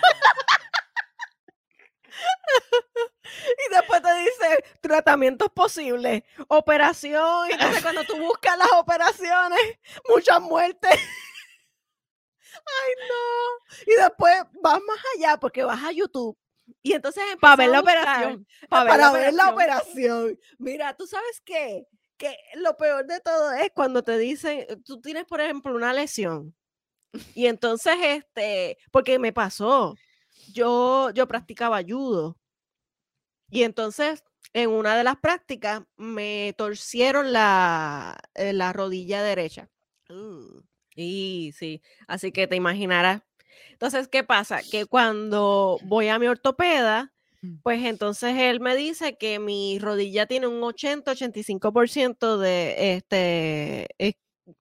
Y después te dice tratamientos posibles, operación. Y entonces cuando tú buscas las operaciones, muchas muertes. Ay, no. Y después vas más allá porque vas a YouTube. Y entonces Para ver la operación. Para, ver la operación. Mira, tú sabes qué? Que lo peor de todo es cuando te dicen, tú tienes, por ejemplo, una lesión. Y entonces, este, porque me pasó, yo, yo practicaba judo. Y entonces, en una de las prácticas, me torcieron la, eh, la rodilla derecha. Y sí, así que te imaginarás. Entonces, ¿qué pasa? Que cuando voy a mi ortopeda, Mm. pues entonces él me dice que mi rodilla tiene un 80-85% de, este, eh,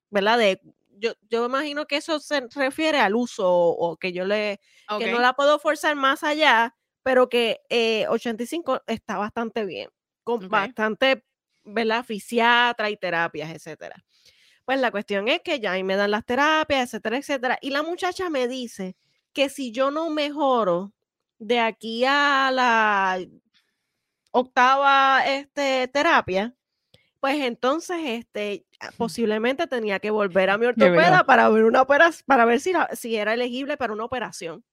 ¿verdad? De, yo, yo imagino que eso se refiere al uso o, o que yo le, que no la puedo forzar más allá, pero que eh, 85 está bastante bien, con bastante, ¿verdad? Fisiatra y terapias, etcétera. Pues la cuestión es que ya ahí me dan las terapias, etcétera, etcétera. Y la muchacha me dice que si yo no mejoro de aquí a la octava este, terapia, pues entonces este, a- posiblemente tenía que volver a mi ortopeda para ver una operación, para ver si, la- si era elegible para una operación.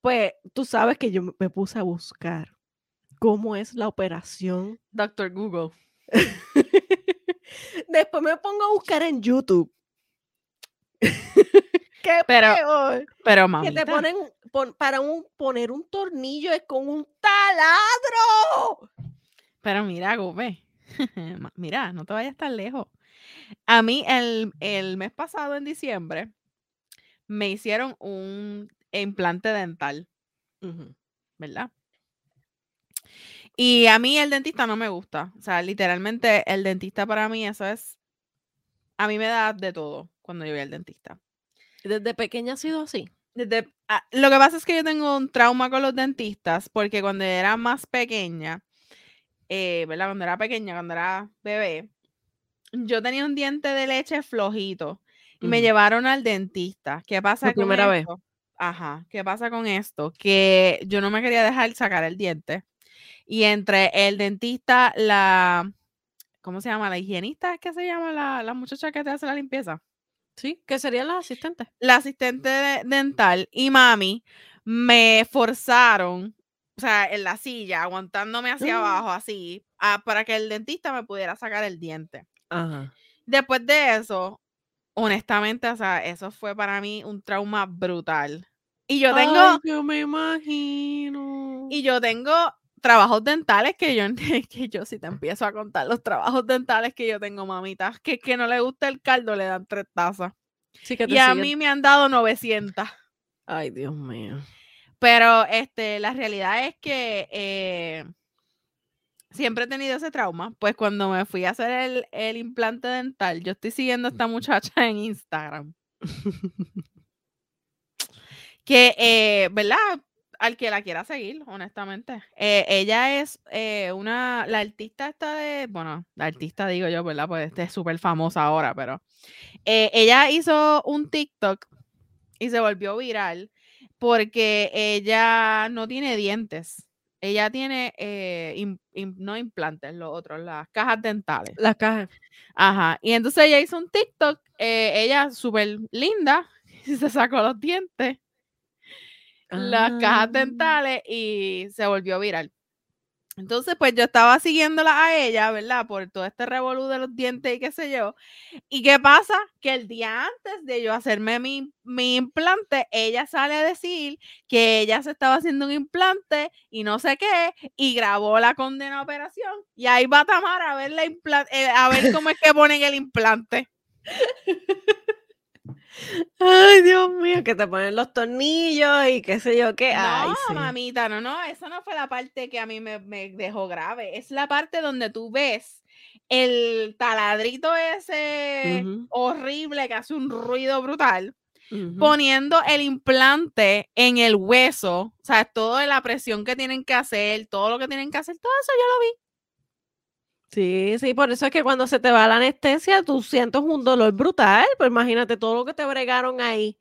Pues tú sabes que yo me puse a buscar cómo es la operación. Doctor Google. Después me pongo a buscar en YouTube. Qué Pero- peor. Pero Que mamita, te ponen pon- para un, poner un tornillo es con un taladro. Pero mira, Gope, ma- mira, no te vayas tan lejos. A mí el, el mes pasado, en diciembre, me hicieron un implante dental, ¿verdad? Y a mí el dentista no me gusta. O sea, literalmente el dentista para mí eso es... A mí me da de todo cuando yo voy al dentista. Desde pequeña ha sido así. Desde, ah, lo que pasa es que yo tengo un trauma con los dentistas porque cuando era más pequeña, eh, ¿verdad? Cuando era pequeña, cuando era bebé, yo tenía un diente de leche flojito y me llevaron al dentista. ¿Qué pasa con primera vez. Ajá, ¿qué pasa con esto? Que yo no me quería dejar sacar el diente y entre el dentista, la, ¿cómo se llama? La higienista, ¿es que se llama la, la muchacha que te hace la limpieza? Sí, que serían las asistentes. la asistente de- dental y mami me forzaron, o sea, en la silla, aguantándome hacia Mm. abajo así, a- para que el dentista me pudiera sacar el diente. Ajá. Después de eso, honestamente, o sea, eso fue para mí un trauma brutal. Y yo tengo, Ay, yo me imagino. y yo tengo trabajos dentales que yo, que yo si te empiezo a contar los trabajos dentales que yo tengo, mamitas, que que no le gusta el caldo, le dan tres tazas. Sí que te Y a mí me han dado 900. Ay, Dios mío. Pero este, la realidad es que eh, siempre he tenido ese trauma. Pues cuando me fui a hacer el, el implante dental, yo estoy siguiendo a esta muchacha en Instagram. Que, eh, ¿verdad? Al que la quiera seguir, honestamente. Eh, ella es eh, una, la artista esta de, bueno, la artista digo yo, ¿verdad? Pues este es súper famosa ahora, pero eh, ella hizo un TikTok y se volvió viral porque ella no tiene dientes. Ella tiene, no implantes, los otros, las cajas dentales. Las cajas. Ajá. Y entonces ella hizo un TikTok, ella súper linda, y se sacó los dientes, las cajas Ah. dentales y se volvió viral. Entonces, pues yo estaba siguiéndola a ella, ¿verdad? Por todo este revolú de los dientes y qué sé yo. ¿Y qué pasa? Que el día antes de yo hacerme mi, mi implante, ella sale a decir que ella se estaba haciendo un implante y no sé qué, y grabó la condena operación. Y ahí va Tamara a ver, la eh, a ver cómo es que ponen el implante. Ay, Dios mío, que te ponen los tornillos y qué sé yo qué. Ay, No, sí. mamita, no, no, eso no fue la parte que a mí me, me dejó grave. Es la parte donde tú ves el taladrito ese horrible que hace un ruido brutal, poniendo el implante en el hueso, o sea, toda la presión que tienen que hacer, todo lo que tienen que hacer, todo eso yo lo vi. Sí, sí, por eso es que cuando se te va la anestesia, tú sientes un dolor brutal. Pues imagínate todo lo que te bregaron ahí.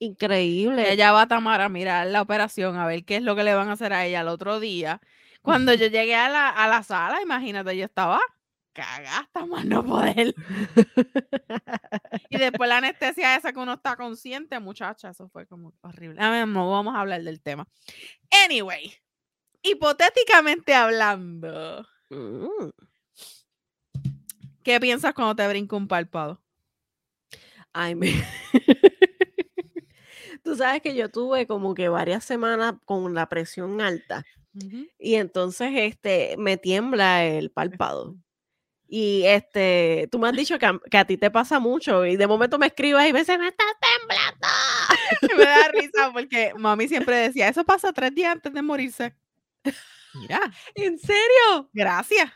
Increíble. Ella va a Tamara a mirar la operación, a ver qué es lo que le van a hacer a ella el otro día. Cuando yo llegué a la, a la sala, imagínate, yo estaba cagada hasta más no poder. Y después la anestesia esa que uno está consciente, muchacha, eso fue como horrible. A ver, no vamos a hablar del tema. Anyway, hipotéticamente hablando, Mm. ¿qué piensas cuando te brinca un párpado? Ay, me... Tú sabes que yo tuve como que varias semanas con la presión alta y entonces este me tiembla el párpado. Y este, tú me has dicho que a, que a ti te pasa mucho y de momento me escribes y me dices, me está temblando. me da risa porque mami siempre decía, eso pasa tres días antes de morirse. Mira, ¿En serio? gracias.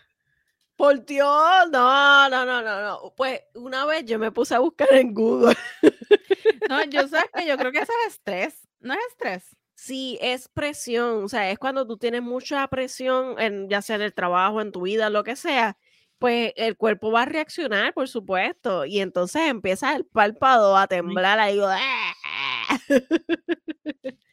Por Dios, no, no, no, no, no. Pues una vez yo me puse a buscar en Google. No, yo sé que yo creo que eso es estrés. No es estrés. Sí, es presión, o sea, es cuando tú tienes mucha presión, en, ya sea en el trabajo, en tu vida, lo que sea, pues el cuerpo va a reaccionar, por supuesto, y entonces empieza el párpado a temblar ahí.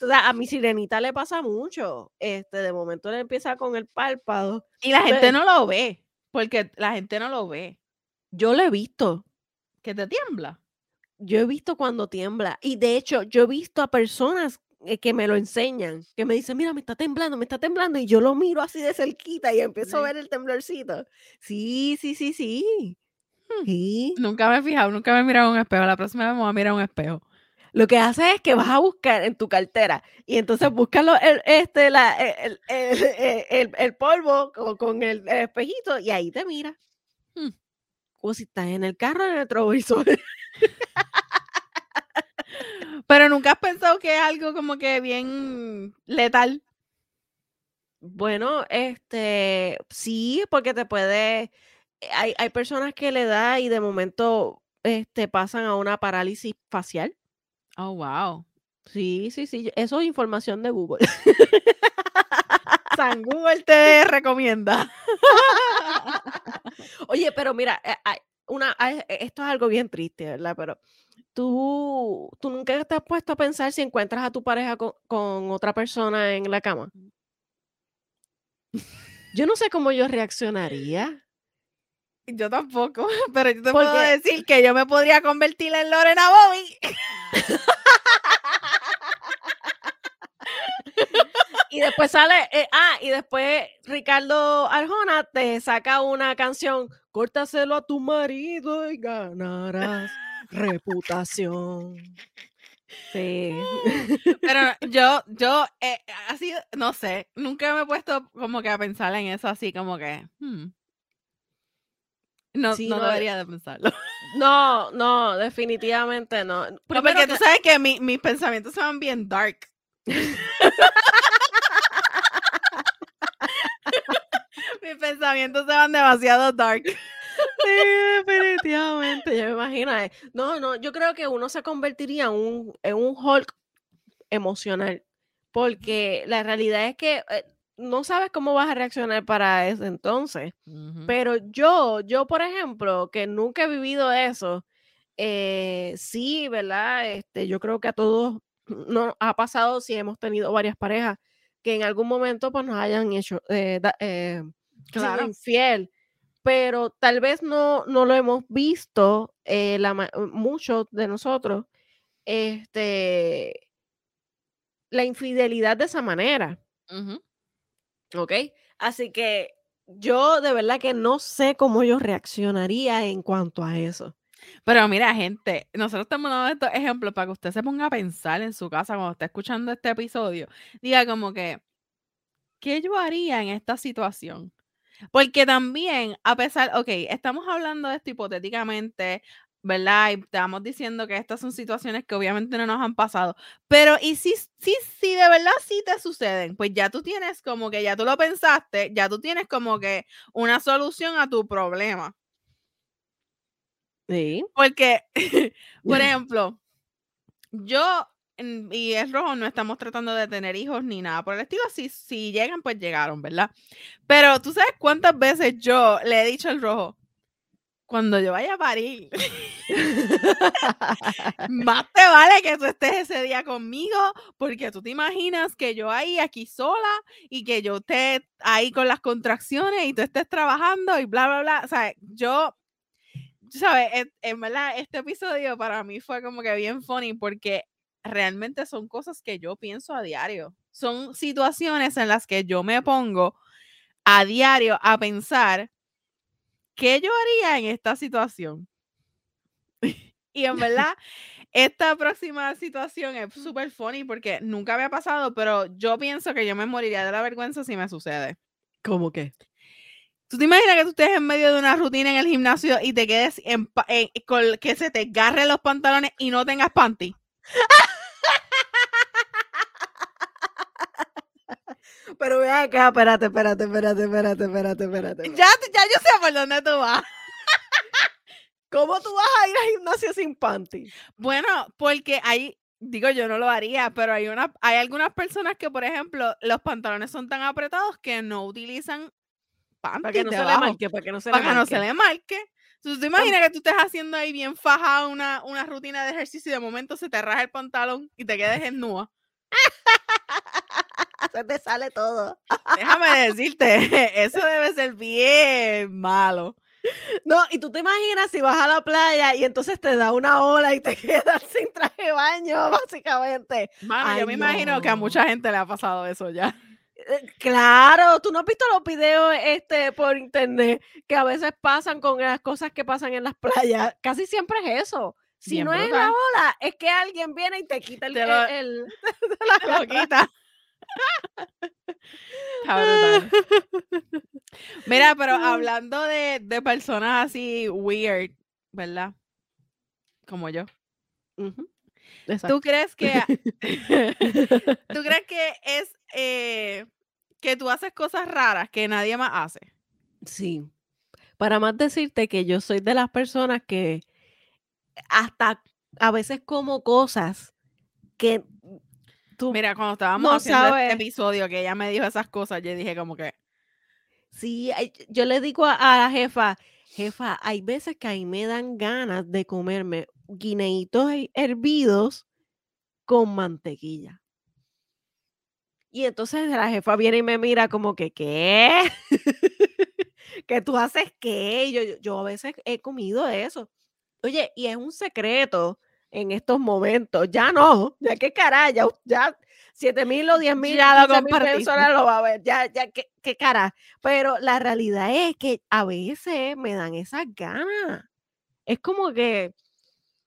Entonces, a mi sirenita le pasa mucho, este, de momento le empieza con el párpado. Y la gente no lo ve, porque la gente no lo ve. Yo lo he visto, Que te tiembla. yo he visto cuando tiembla, y de hecho, yo he visto a personas eh, que me lo enseñan, que me dicen, mira, me está temblando, me está temblando, y yo lo miro así de cerquita y empiezo a Sí. ver el temblorcito. Sí, sí, sí, sí. Hmm. Sí. Nunca me he fijado, nunca me he mirado un espejo. La próxima vez me voy a mirar un espejo. Lo que hace es que vas a buscar en tu cartera y entonces buscas el, este, la, el, el- el- el- polvo con, con el, el espejito y ahí te mira. Hmm. Como si estás en el carro en el retrovisor. Pero nunca has pensado que es algo como que bien letal. Bueno, este, sí, porque te puede, eh, hay, hay personas que le da y de momento este, pasan a una parálisis facial. Oh, wow. Sí, sí, sí, eso es información de Google. San Google te recomienda. Oye, pero mira, eh, una, eh, esto es algo bien triste, ¿verdad? Pero tú, tú nunca te has puesto a pensar si encuentras a tu pareja con, con otra persona en la cama. Yo no sé cómo yo reaccionaría. Yo tampoco, pero yo te puedo decir que yo me podría convertir en Lorena Bobby. Y después sale, eh, ah, y después Ricardo Arjona te saca una canción, córtaselo a tu marido y ganarás reputación. Sí. Pero yo, yo, eh, así, no sé, nunca me he puesto como que a pensar en eso así como que, hmm. No, Sí, no, no, debería de pensarlo. No, no, definitivamente no. No, porque que- tú sabes que mi- mis pensamientos se van bien dark. mis pensamientos se van demasiado dark. Sí, definitivamente, yo me imagino. eh, No, no, yo creo que uno se convertiría en un, en un Hulk emocional, porque la realidad es que eh, no sabes cómo vas a reaccionar para ese entonces. Pero yo, yo, por ejemplo, que nunca he vivido eso, eh, sí, ¿verdad? Este, yo creo que a todos nos ha pasado si hemos tenido varias parejas que en algún momento pues nos hayan hecho eh, da- eh, Claro. infiel, pero tal vez no, no lo hemos visto la, muchos de nosotros, este, la infidelidad de esa manera. ¿Ok? Así que yo de verdad que no sé cómo yo reaccionaría en cuanto a eso. Pero mira, gente, nosotros estamos dando estos ejemplos para que usted se ponga a pensar en su casa cuando esté escuchando este episodio. Diga como que, ¿qué yo haría en esta situación? Porque también, a pesar, ok, estamos hablando de esto hipotéticamente, ¿verdad? Y estamos diciendo que estas son situaciones que obviamente no nos han pasado. Pero, ¿y si, si, si de verdad sí te suceden? Pues ya tú tienes como que, ya tú lo pensaste, ya tú tienes como que una solución a tu problema. Sí. Porque, por ejemplo, yo y el rojo no estamos tratando de tener hijos ni nada por el estilo. Si, si llegan, pues llegaron, ¿verdad? Pero tú sabes cuántas veces yo le he dicho al rojo, cuando yo vaya a parir, más te vale que tú estés ese día conmigo, porque tú te imaginas que yo ahí, aquí sola, y que yo esté ahí con las contracciones y tú estés trabajando y bla, bla, bla. O sea, yo, sabes, en, en verdad, este episodio para mí fue como que bien funny porque realmente son cosas que yo pienso a diario. Son situaciones en las que yo me pongo a diario a pensar qué yo haría en esta situación. y en verdad, esta próxima situación es súper funny porque nunca había pasado, pero yo pienso que yo me moriría de la vergüenza si me sucede. ¿Cómo que? ¿Tú te imaginas que tú estés en medio de una rutina en el gimnasio y te quedes en, en- con que se te agarren los pantalones y no tengas panty? Pero ve acá, espérate, espérate, espérate, espérate, espérate, espérate. Ya, ya yo sé por dónde tú vas. ¿Cómo tú vas a ir al gimnasio sin panty? Bueno, porque hay, digo yo no lo haría, pero hay una, hay algunas personas que, por ejemplo, los pantalones son tan apretados que no utilizan panty Para que no se le marque, para que no se para le que no marque. se le marque. Entonces, ¿tú te imaginas que tú estés haciendo ahí bien fajada una, una rutina de ejercicio y de momento se te raja el pantalón y te quedes en nua? Se te sale todo. Déjame decirte, eso debe ser bien malo. No, y tú te imaginas si vas a la playa y entonces te da una ola y te quedas sin traje de baño, básicamente. Mano, yo Ay, me imagino que a mucha gente le ha pasado eso ya. Eh, Claro, tú no has visto los videos este por internet que a veces pasan con las cosas que pasan en las playas. Casi siempre es eso. Si Bien no es brutal. la ola, es que alguien viene y te quita el, Te lo- el- Te lo quita. Mira, pero hablando de, de personas así weird, ¿verdad? Como yo. ¿Tú crees que tú crees que es eh, que tú haces cosas raras que nadie más hace? Sí. Para más decirte que yo soy de las personas que hasta a veces como cosas que tú Mira, cuando estábamos No haciendo este episodio que ella me dijo esas cosas, yo dije como que Sí, yo le digo a, la jefa, jefa, hay veces que ahí me dan ganas de comerme guineitos he- hervidos con mantequilla. Y entonces la jefa viene y me mira como que, ¿qué? ¿Que tú haces qué? Yo, yo, yo a veces he comido eso. Oye, y es un secreto en estos momentos. Ya no, ya qué cara, ya, ya 7 mil o 10 mil Ya lo 15 mil compartiste. personas lo va a ver. Ya, ya, qué, qué cara. Pero la realidad es que a veces me dan esas ganas. Es como que,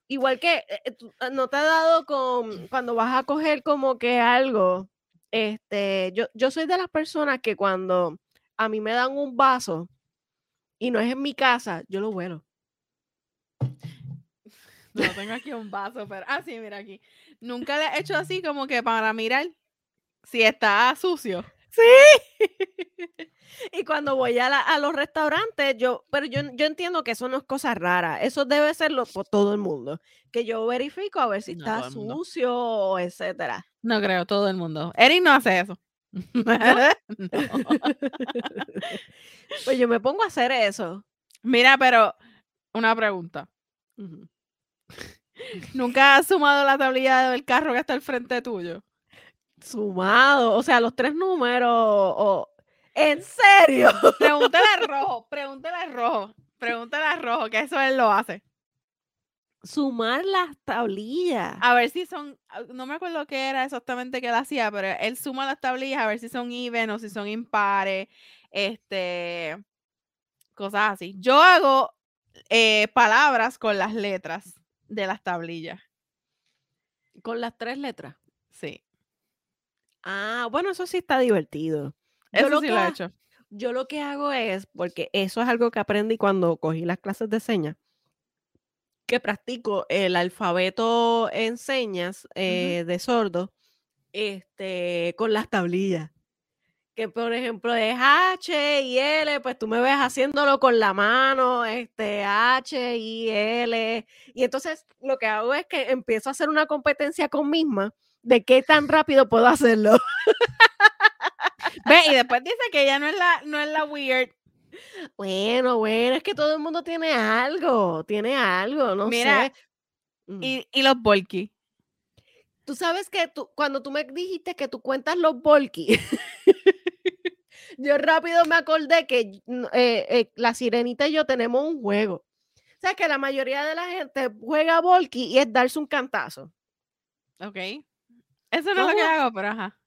igual que, eh, eh, ah, ¿no te ha dado con cuando vas a coger como que algo? Este, yo, yo soy de las personas que cuando a mí me dan un vaso y no es en mi casa, yo lo vuelo. No tengo aquí un vaso, pero ah sí, mira aquí. Nunca le he hecho así como que para mirar si está sucio. Sí. y cuando voy a, la- a los restaurantes, yo, pero yo, yo entiendo que eso no es cosa rara. Eso debe serlo por todo el mundo. Que yo verifico a ver si No, está sucio, o etcétera. No creo, todo el mundo. Eric no hace eso. No. pues yo me pongo a hacer eso. Mira, pero una pregunta. ¿Nunca has sumado la tablilla del carro que está al frente tuyo? Sumado, o sea, los tres números. o- ¿En serio? Pregúntale a Rojo, pregúntale a Rojo, pregúntale a Rojo, que eso él lo hace. Sumar las tablillas. A ver si son, no me acuerdo qué era exactamente que él hacía, pero él suma las tablillas a ver si son even o si son impares, este, cosas así. Yo hago eh, palabras con las letras de las tablillas. Con las tres letras. Sí, Ah, bueno, eso sí está divertido. Yo eso lo sí que lo he hecho. Yo lo que hago es, porque eso es algo que aprendí cuando cogí las clases de señas, que practico el alfabeto en señas eh, de sordo este, con las tablillas. Que por ejemplo es H y L, pues tú me ves haciéndolo con la mano, este H y L. Y entonces lo que hago es que empiezo a hacer una competencia con misma de qué tan rápido puedo hacerlo. Ve, y después dice que ella no es la, no es la weird. Bueno, bueno, es que todo el mundo tiene algo, tiene algo, no Mira, sé. Mm. Y, y los Volky. Tú sabes que tú, cuando tú me dijiste que tú cuentas los volky, yo rápido me acordé que mm, eh, eh, la sirenita y yo tenemos un juego. O sea, que la mayoría de la gente juega volky y es darse un cantazo. Ok. Eso no es lo que hago, pero ajá.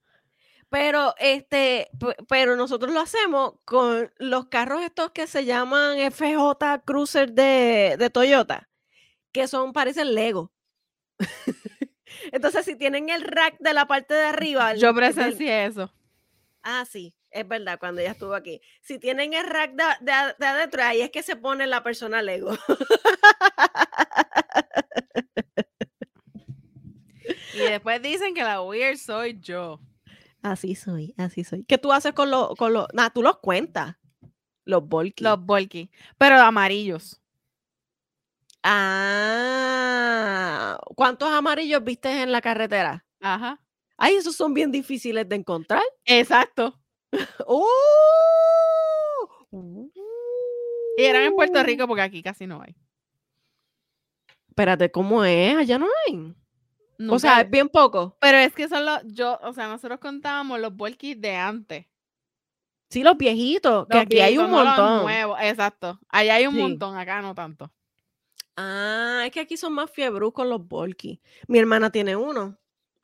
Pero este, pe- pero nosotros lo hacemos con los carros estos que se llaman FJ Cruiser de, de Toyota, que son, parecen Lego. Entonces, si tienen el rack de la parte de arriba. Yo del- presencié eso. Ah, sí, es verdad, cuando ella estuvo aquí. Si tienen el rack de, de a- de adentro, ahí es que se pone la persona Lego. Y después dicen que la weird soy yo. Así soy, así soy. ¿Qué tú haces con los, con los, nada, tú los cuentas, los volky. Los Volky. Pero amarillos. Ah, ¿cuántos amarillos viste en la carretera? Ajá. Ay, esos son bien difíciles de encontrar. Exacto. ¡Uh! Y eran en Puerto. Rico porque aquí casi no hay. Espérate, ¿cómo es? Allá no hay. O sea, es bien poco. pero es que son los, yo, o sea, nosotros contábamos los Volky de antes. Sí, los viejitos, que Los aquí hay un no montón. nuevos, exacto. Allá hay un Sí. montón, acá no tanto. Ah, es que aquí son más con los Volky. Mi hermana tiene uno.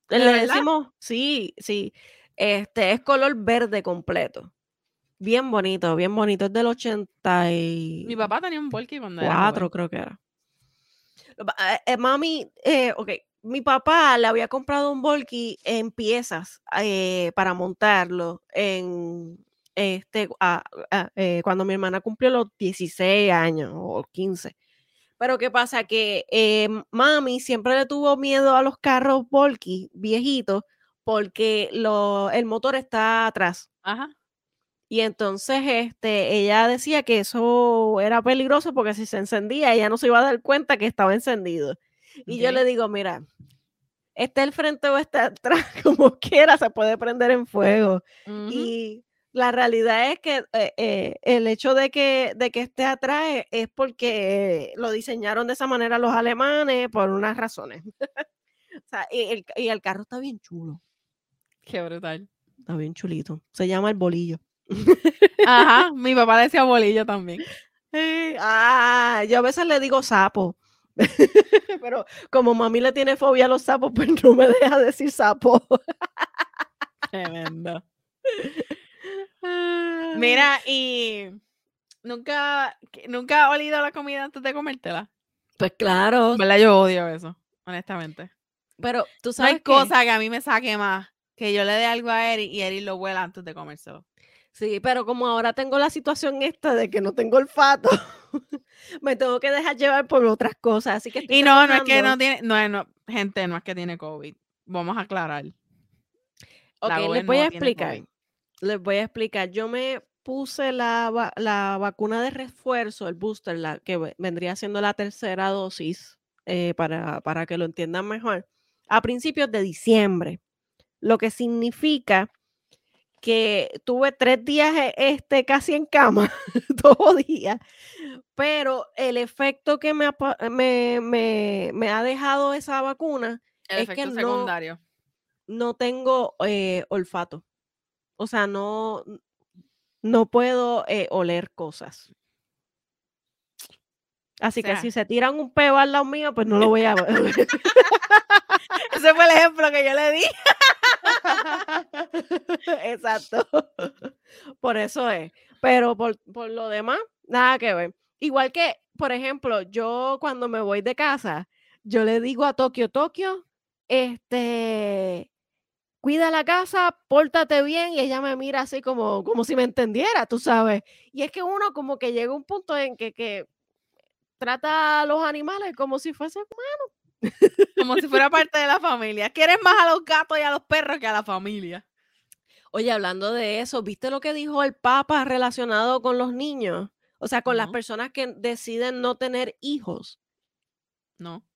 ¿De Le verdad? decimos, sí, sí. Este es color verde completo. Bien bonito, bien bonito. Es del 84, Mi papá tenía un Volky cuando era joven. creo que era. Eh, eh, mami, eh, ok, mi papá le había comprado un volky en piezas eh, para montarlo en este cuando mi hermana cumplió los 16 años o 15. Pero qué pasa que mami siempre le tuvo miedo a los carros volky viejitos porque lo, el motor está atrás. Ajá. Y entonces este, ella decía que eso era peligroso porque si se encendía, ella no se iba a dar cuenta que estaba encendido. Y yo le digo, mira, esté el frente o está atrás, como quiera, se puede prender en fuego. Y la realidad es que eh, eh, el hecho de que, de que esté atrás es porque lo diseñaron de esa manera los alemanes por unas razones. o sea, y el, y el carro está bien chulo. Qué brutal. Está bien chulito. Se llama el bolillo. Ajá, mi papá decía bolillo también. ah, yo a veces le digo sapo. Pero como mami le tiene fobia a los sapos, pues no me deja decir sapo. Tremendo. Mira, y nunca, nunca has olido la comida antes de comértela. Pues claro. ¿Verdad? Yo odio eso, honestamente. Pero tú sabes. No hay cosa que a mí me saque más que yo le dé algo a Eri y Eri lo huela antes de comérselo. Sí, pero como ahora tengo la situación esta de que no tengo olfato, me tengo que dejar llevar por otras cosas. Así que y no, no es que no tiene, no, no, gente, no es que tiene COVID. Vamos a aclarar. Ok, les voy a explicar. Les voy a explicar. Yo me puse la, la, vacuna de refuerzo, el booster, la que vendría siendo la tercera dosis, eh, para, para que lo entiendan mejor, a principios de diciembre. Lo que significa que tuve tres días e, este, casi en cama, todo día, pero el efecto que me, me, me, ha dejado esa vacuna es que no, no tengo eh, olfato. O sea, no, no puedo eh, oler cosas. Así que si se tiran un peo al lado mío, pues no lo voy a ver. Ese fue el ejemplo que yo le di. Exacto. Por eso es. Pero por, lo demás, nada que ver. Igual que, por ejemplo, yo cuando me voy de casa, yo le digo a Tokio, Tokio, este, cuida la casa, pórtate bien, y ella me mira así como, como si me entendiera, tú sabes. Y es que uno como que llega a un punto en que, que trata a los animales como si fuesen humanos. Como si fuera parte de la familia. Quieres más a los gatos y a los perros que a la familia. Oye, hablando de eso, ¿viste lo que dijo el Papa relacionado con los niños? O sea, con las personas que deciden no tener hijos. No.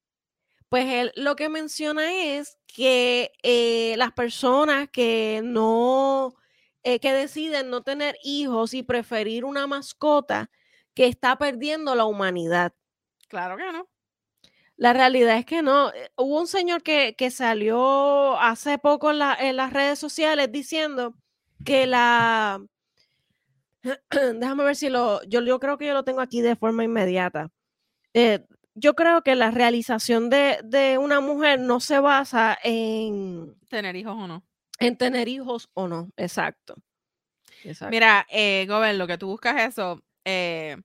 Pues él lo que menciona es que eh, las personas que no, eh, que deciden no tener hijos y preferir una mascota, que está perdiendo la humanidad. Claro que no. La realidad es que no. Eh, hubo un señor que, salió hace poco en, las redes sociales diciendo que la... Déjame ver si lo... Yo, yo creo que yo lo tengo aquí de forma inmediata. Eh, yo creo que la realización de, una mujer no se basa en... Tener hijos o no. En tener hijos o no, exacto. Mira, eh, lo que tú buscas eso, eh,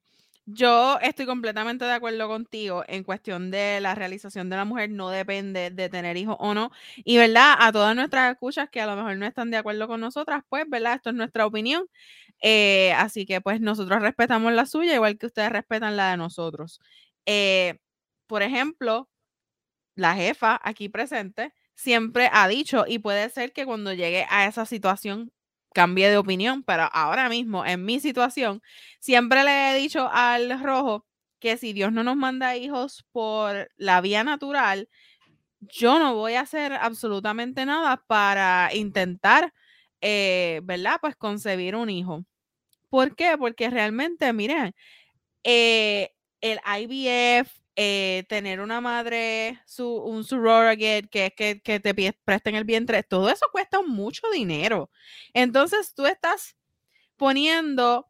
yo estoy completamente de acuerdo contigo en cuestión de la realización de la mujer, no depende de tener hijos o no. Y verdad, a todas nuestras escuchas que a lo mejor no están de acuerdo con nosotras, pues, verdad, esto es nuestra opinión. Eh, así que pues nosotros respetamos la suya, igual que ustedes respetan la de nosotros. Eh, por ejemplo, la jefa aquí presente siempre ha dicho, y puede ser que cuando llegue a esa situación cambié de opinión, pero ahora mismo, en mi situación, siempre le he dicho al rojo que si Dios no nos manda hijos por la vía natural, yo no voy a hacer absolutamente nada para intentar, eh, ¿verdad? Pues concebir un hijo. ¿Por qué? Porque realmente, miren, eh, el IVF, eh, tener una madre, su, un surrogate, que es que, que, te presten el vientre, todo eso cuesta mucho dinero. Entonces tú estás poniendo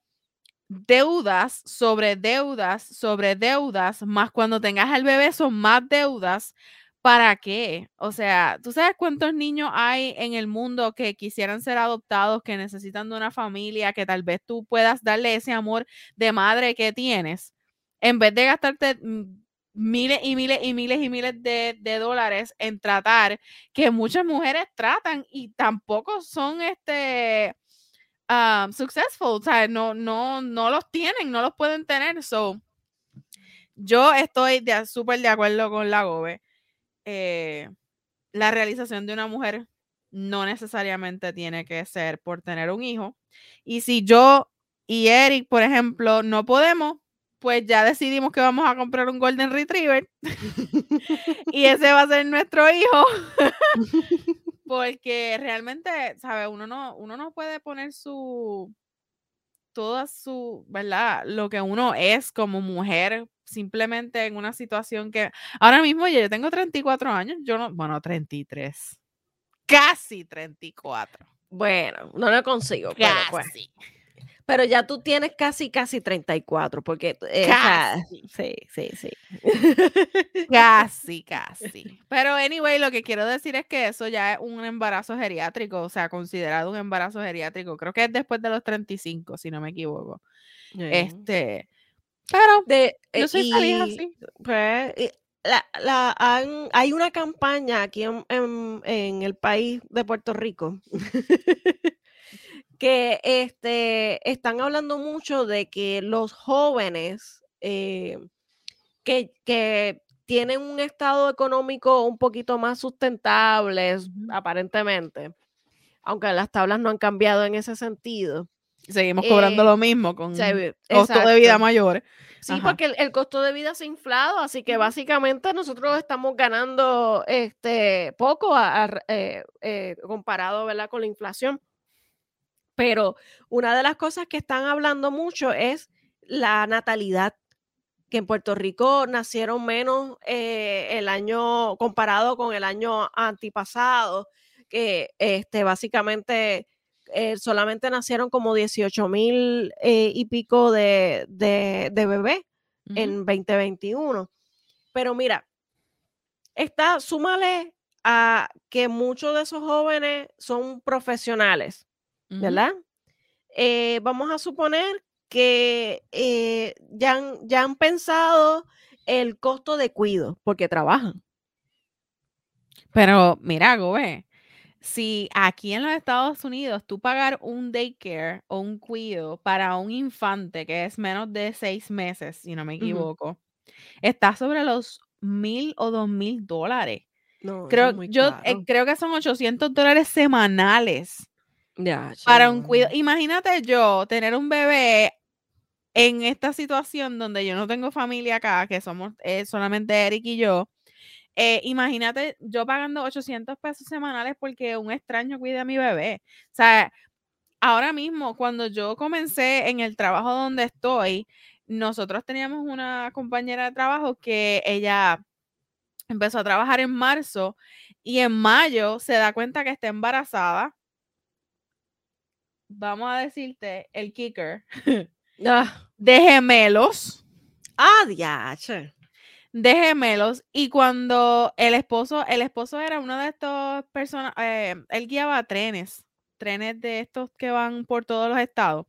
deudas sobre deudas sobre deudas, más cuando tengas el bebé son más deudas. ¿Para qué? O sea, ¿tú sabes cuántos niños hay en el mundo que quisieran ser adoptados, que necesitan de una familia, que tal vez tú puedas darle ese amor de madre que tienes? En vez de gastarte mm, miles y miles y miles y miles de, de dólares en tratar, que muchas mujeres tratan y tampoco son este um, successful, o no, no, no los tienen, no los pueden tener. So, yo estoy de, súper de acuerdo con la GOBE. Eh, la realización de una mujer no necesariamente tiene que ser por tener un hijo. Y si yo y Eric, por ejemplo, no podemos, pues ya decidimos que vamos a comprar un Golden Retriever. y ese va a ser nuestro hijo. Porque realmente, ¿sabes? Uno no, uno no puede poner su, toda su, ¿verdad? Lo que uno es como mujer, simplemente en una situación que ahora mismo yo tengo 34 años, yo no, bueno, 33, casi 34. Bueno, no lo consigo, pero pues. Pero ya tú tienes casi, casi 34, porque... Eh, casi. sí, sí, sí. casi, casi. Pero anyway, lo que quiero decir es que eso ya es un embarazo geriátrico, o sea, considerado un embarazo geriátrico. Creo que es después de los 35, si no me equivoco. Este... Pero de, yo eh, soy feliz así. Pues, la, la, hay una campaña aquí en, en el país de Puerto Rico que este, están hablando mucho de que los jóvenes eh, que, que, tienen un estado económico un poquito más sustentable, aparentemente, aunque las tablas no han cambiado en ese sentido. Seguimos cobrando eh, lo mismo con costo de vida mayor. Sí, porque el, costo de vida se ha inflado, así que básicamente nosotros estamos ganando este poco eh, comparado ¿verdad? con la inflación. Pero una de las cosas que están hablando mucho es la natalidad, que en Puerto Rico nacieron menos eh, el año comparado con el año antipasado, que este, básicamente eh, solamente nacieron como 18 mil eh, y pico de, de, bebés en 2021. Pero mira, está, súmale a que muchos de esos jóvenes son profesionales ¿verdad? Eh, vamos a suponer que eh, ya, han, ya han pensado el costo de cuido porque trabajan. Pero mira, Gobe, si aquí en los Estados Unidos tú pagar un daycare o un cuido para un infante que es menos de seis meses, si no me equivoco, está sobre los mil o dos mil dólares. No, creo, yo eh, creo que son 800 dólares semanales para un cuidado. Imagínate yo tener un bebé en esta situación donde yo no tengo familia acá, que somos eh, solamente Eric y yo. Eh, imagínate yo pagando 800 pesos semanales porque un extraño cuida a mi bebé. O sea, ahora mismo, cuando yo comencé en el trabajo donde estoy, nosotros teníamos una compañera de trabajo que ella empezó a trabajar en marzo y en mayo se da cuenta que está embarazada vamos a decirte, el kicker ah. de gemelos. Ah, diache. De gemelos. Y cuando el esposo, el esposo era uno de estos personas, eh, él guiaba trenes, trenes de estos que van por todos los estados.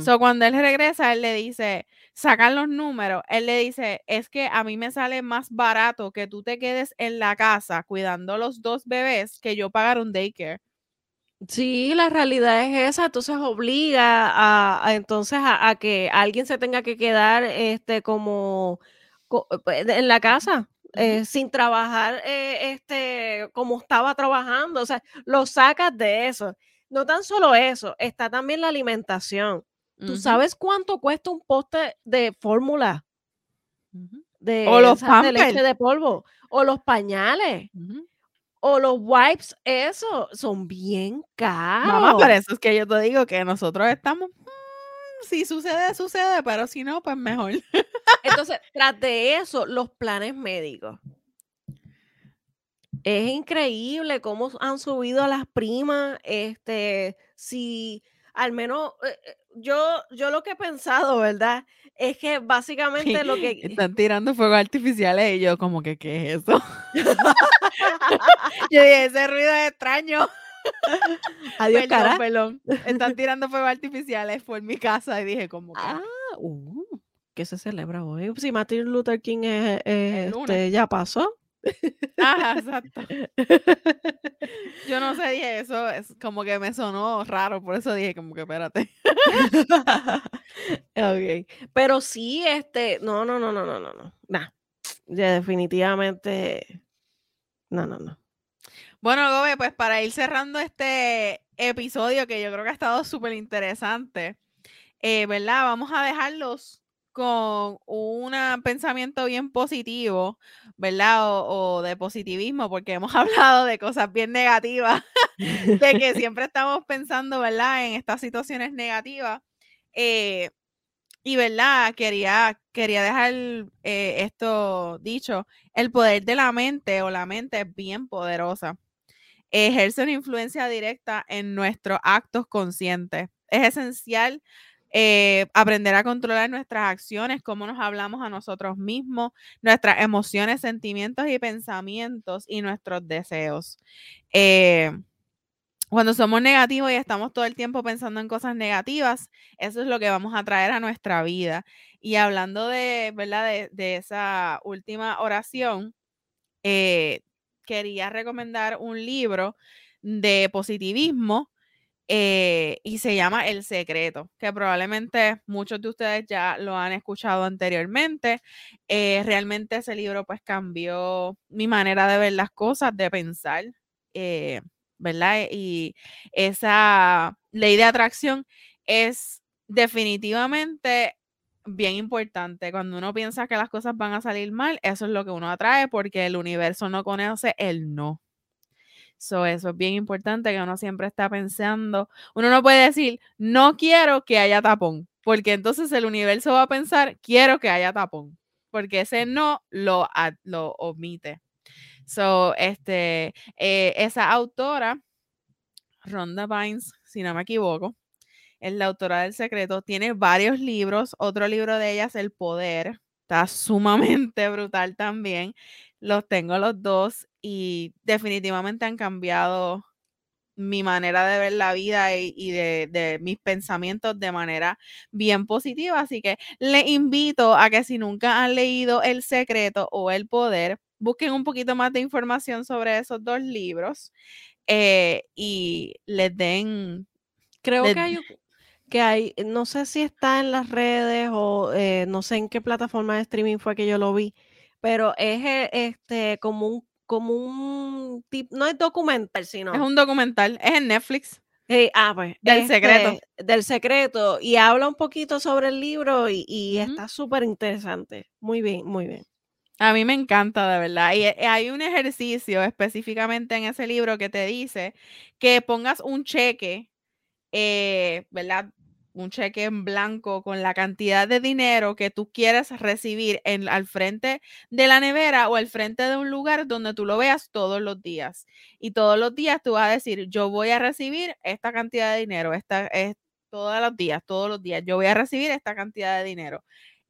So, cuando él regresa, él le dice, sacan los números, él le dice, es que a mí me sale más barato que tú te quedes en la casa cuidando los dos bebés que yo pagar un daycare. Sí, la realidad es esa, entonces obliga a, entonces a, que alguien se tenga que quedar este como pues, en la casa. Eh, sin trabajar eh, este como estaba trabajando, o sea, lo sacas de eso. No tan solo eso, está también la alimentación. ¿Tú sabes cuánto cuesta un poste de fórmula? De, o los de leche de polvo o los pañales o los wipes, eso, son bien caros. Mamá, por eso es que yo te digo que nosotros estamos, mm, si sucede, sucede, pero si no, pues mejor. Entonces, tras de eso, los planes médicos. Es increíble cómo han subido a las primas, este, si al menos eh, eh, yo, yo lo que he pensado, ¿verdad? Es que básicamente lo que... Están tirando fuegos artificiales y yo como que, ¿qué es eso? yo dije, ese ruido es extraño. Adiós, perdón, perdón. Están tirando fuegos artificiales por mi casa y dije como que... Ah, uh, ¿Qué se celebra hoy? Si Martin Luther King es, es, este, ya pasó. Ajá, exacto. Yo no sé, dije eso, es como que me sonó raro, por eso dije como que espérate. Ok. Pero sí, este, no, no, no, no, no, no, no. Nah. Ya definitivamente. No, no, no. Bueno, Gobe, pues para ir cerrando este episodio que yo creo que ha estado súper interesante, eh, ¿verdad? Vamos a dejarlos con un pensamiento bien positivo, ¿verdad? O, o de positivismo, porque hemos hablado de cosas bien negativas, de que siempre estamos pensando, ¿verdad? En estas situaciones negativas. Eh, y verdad, quería, quería dejar eh, esto dicho, el poder de la mente o la mente es bien poderosa. Ejerce una influencia directa en nuestros actos conscientes. Es esencial eh, aprender a controlar nuestras acciones, cómo nos hablamos a nosotros mismos, nuestras emociones, sentimientos y pensamientos y nuestros deseos. Eh, cuando somos negativos y estamos todo el tiempo pensando en cosas negativas, eso es lo que vamos a traer a nuestra vida. Y hablando de, ¿verdad? De, esa última oración, eh, quería recomendar un libro de positivismo eh, y se llama El Secreto, que probablemente muchos de ustedes ya lo han escuchado anteriormente. Eh, realmente ese libro pues cambió mi manera de ver las cosas, de pensar. Eh, ¿verdad? Y esa ley de atracción es definitivamente bien importante. Cuando uno piensa que las cosas van a salir mal, eso es lo que uno atrae porque el universo no conoce el no. So, eso es bien importante que uno siempre está pensando. Uno no puede decir, no quiero que haya tapón, porque entonces el universo va a pensar, quiero que haya tapón, porque ese no lo, lo omite. So, este, eh, esa autora, Rhonda Vines, si no me equivoco, es la autora del secreto, tiene varios libros. Otro libro de ella es El Poder. Está sumamente brutal también. Los tengo los dos y definitivamente han cambiado mi manera de ver la vida y, de, de, mis pensamientos de manera bien positiva. Así que le invito a que si nunca han leído El Secreto o El Poder, busquen un poquito más de información sobre esos dos libros eh, y les den... Creo que hay que hay, no sé si está en las redes o eh, no sé en qué plataforma de streaming fue que yo lo vi, pero es eh, este como un como un tipo, no es documental, sino es un documental, es en Netflix. ah, pues, del secreto. Este, del secreto. Y habla un poquito sobre el libro y, y está súper interesante. Muy bien, muy bien. A mí me encanta, de verdad. Y eh, hay un ejercicio específicamente en ese libro que te dice que pongas un cheque, eh, ¿verdad? Un cheque en blanco con la cantidad de dinero que tú quieres recibir en, al frente de la nevera o al frente de un lugar donde tú lo veas todos los días. Y todos los días tú vas a decir, yo voy a recibir esta cantidad de dinero, esta es todos los días, todos los días, yo voy a recibir esta cantidad de dinero.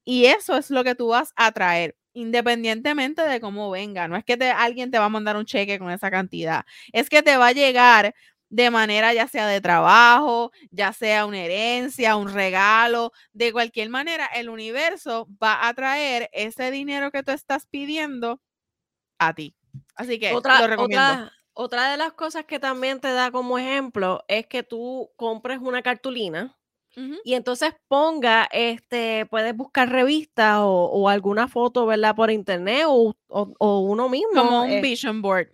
Y eso es lo que tú vas a traer independientemente de cómo venga. No es que te, alguien te va a mandar un cheque con esa cantidad, es que te va a llegar de manera ya sea de trabajo, ya sea una herencia, un regalo, de cualquier manera, el universo va a traer ese dinero que tú estás pidiendo a ti. Así que otra, lo recomiendo. Otra, otra de las cosas que también te da como ejemplo es que tú compres una cartulina y entonces ponga, este, puedes buscar revistas o, alguna foto, ¿verdad? Por internet o, uno mismo. Como un eh vision board.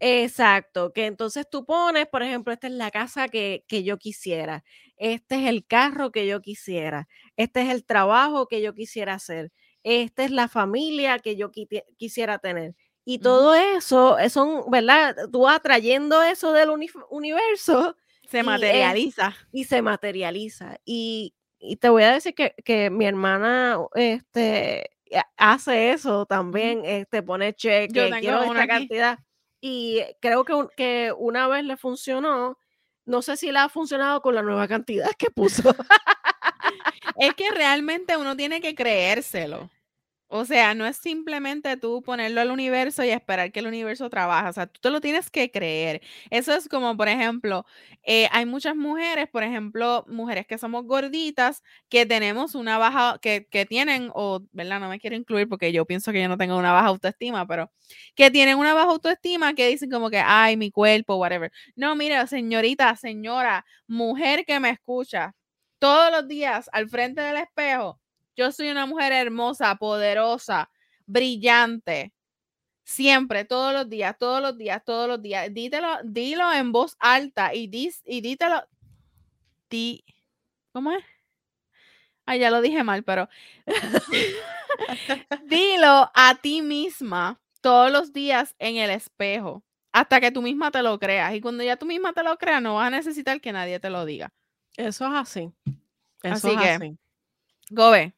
Exacto, que entonces tú pones, por ejemplo, esta es la casa que, que, yo quisiera, este es el carro que yo quisiera, este es el trabajo que yo quisiera hacer, esta es la familia que yo quisiera tener. Y todo eso, eh, son, ¿verdad? Tú atrayendo eso del universo se materializa. Y, se materializa. Y, te voy a decir que, mi hermana este, hace eso también, este, pone cheque, quiero esta cantidad. Y creo que, que una vez le funcionó, no sé si le ha funcionado con la nueva cantidad que puso. es que realmente uno tiene que creérselo. O sea, no es simplemente tú ponerlo al universo y esperar que el universo trabaje. O sea, tú te lo tienes que creer. Eso es como, por ejemplo, eh, hay muchas mujeres, por ejemplo, mujeres que somos gorditas, que tenemos una baja, que, que tienen, o, ¿verdad? No me quiero incluir porque yo pienso que yo no tengo una baja autoestima, pero que tienen una baja autoestima que dicen como que, ay, mi cuerpo, whatever. No, mira, señorita, señora, mujer que me escucha todos los días al frente del espejo yo soy una mujer hermosa, poderosa, brillante. Siempre, todos los días, todos los días, todos los días. Dítelo, dilo en voz alta y, dis, y dítelo. Di, ¿Cómo es? Ay, ya lo dije mal, pero dilo a ti misma todos los días en el espejo hasta que tú misma te lo creas. Y cuando ya tú misma te lo creas, no vas a necesitar que nadie te lo diga. Eso es así. Eso así es que, así. Gobe,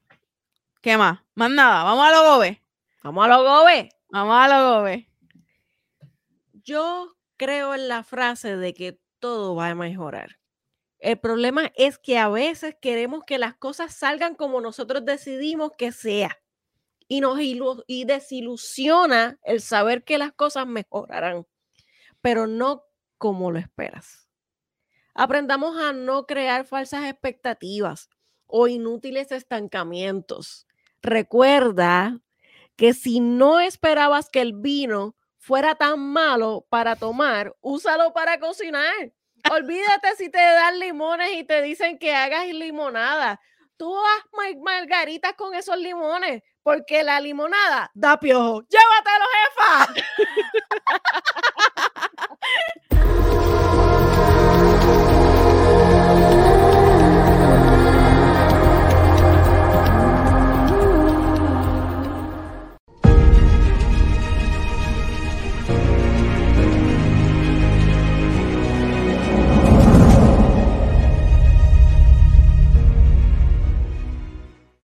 ¿Qué más? Más nada. Vamos a lo gobe. Vamos a lo gobe. Vamos a lo gobe. Yo creo en la frase de que todo va a mejorar. El problema es que a veces queremos que las cosas salgan como nosotros decidimos que sea. Y nos y desilusiona el saber que las cosas mejorarán, pero no como lo esperas. Aprendamos a no crear falsas expectativas o inútiles estancamientos. Recuerda que si no esperabas que el vino fuera tan malo para tomar, úsalo para cocinar. Olvídate si te dan limones y te dicen que hagas limonada. Tú haz margaritas con esos limones, porque la limonada da piojo. ¡Llévatelo, jefa!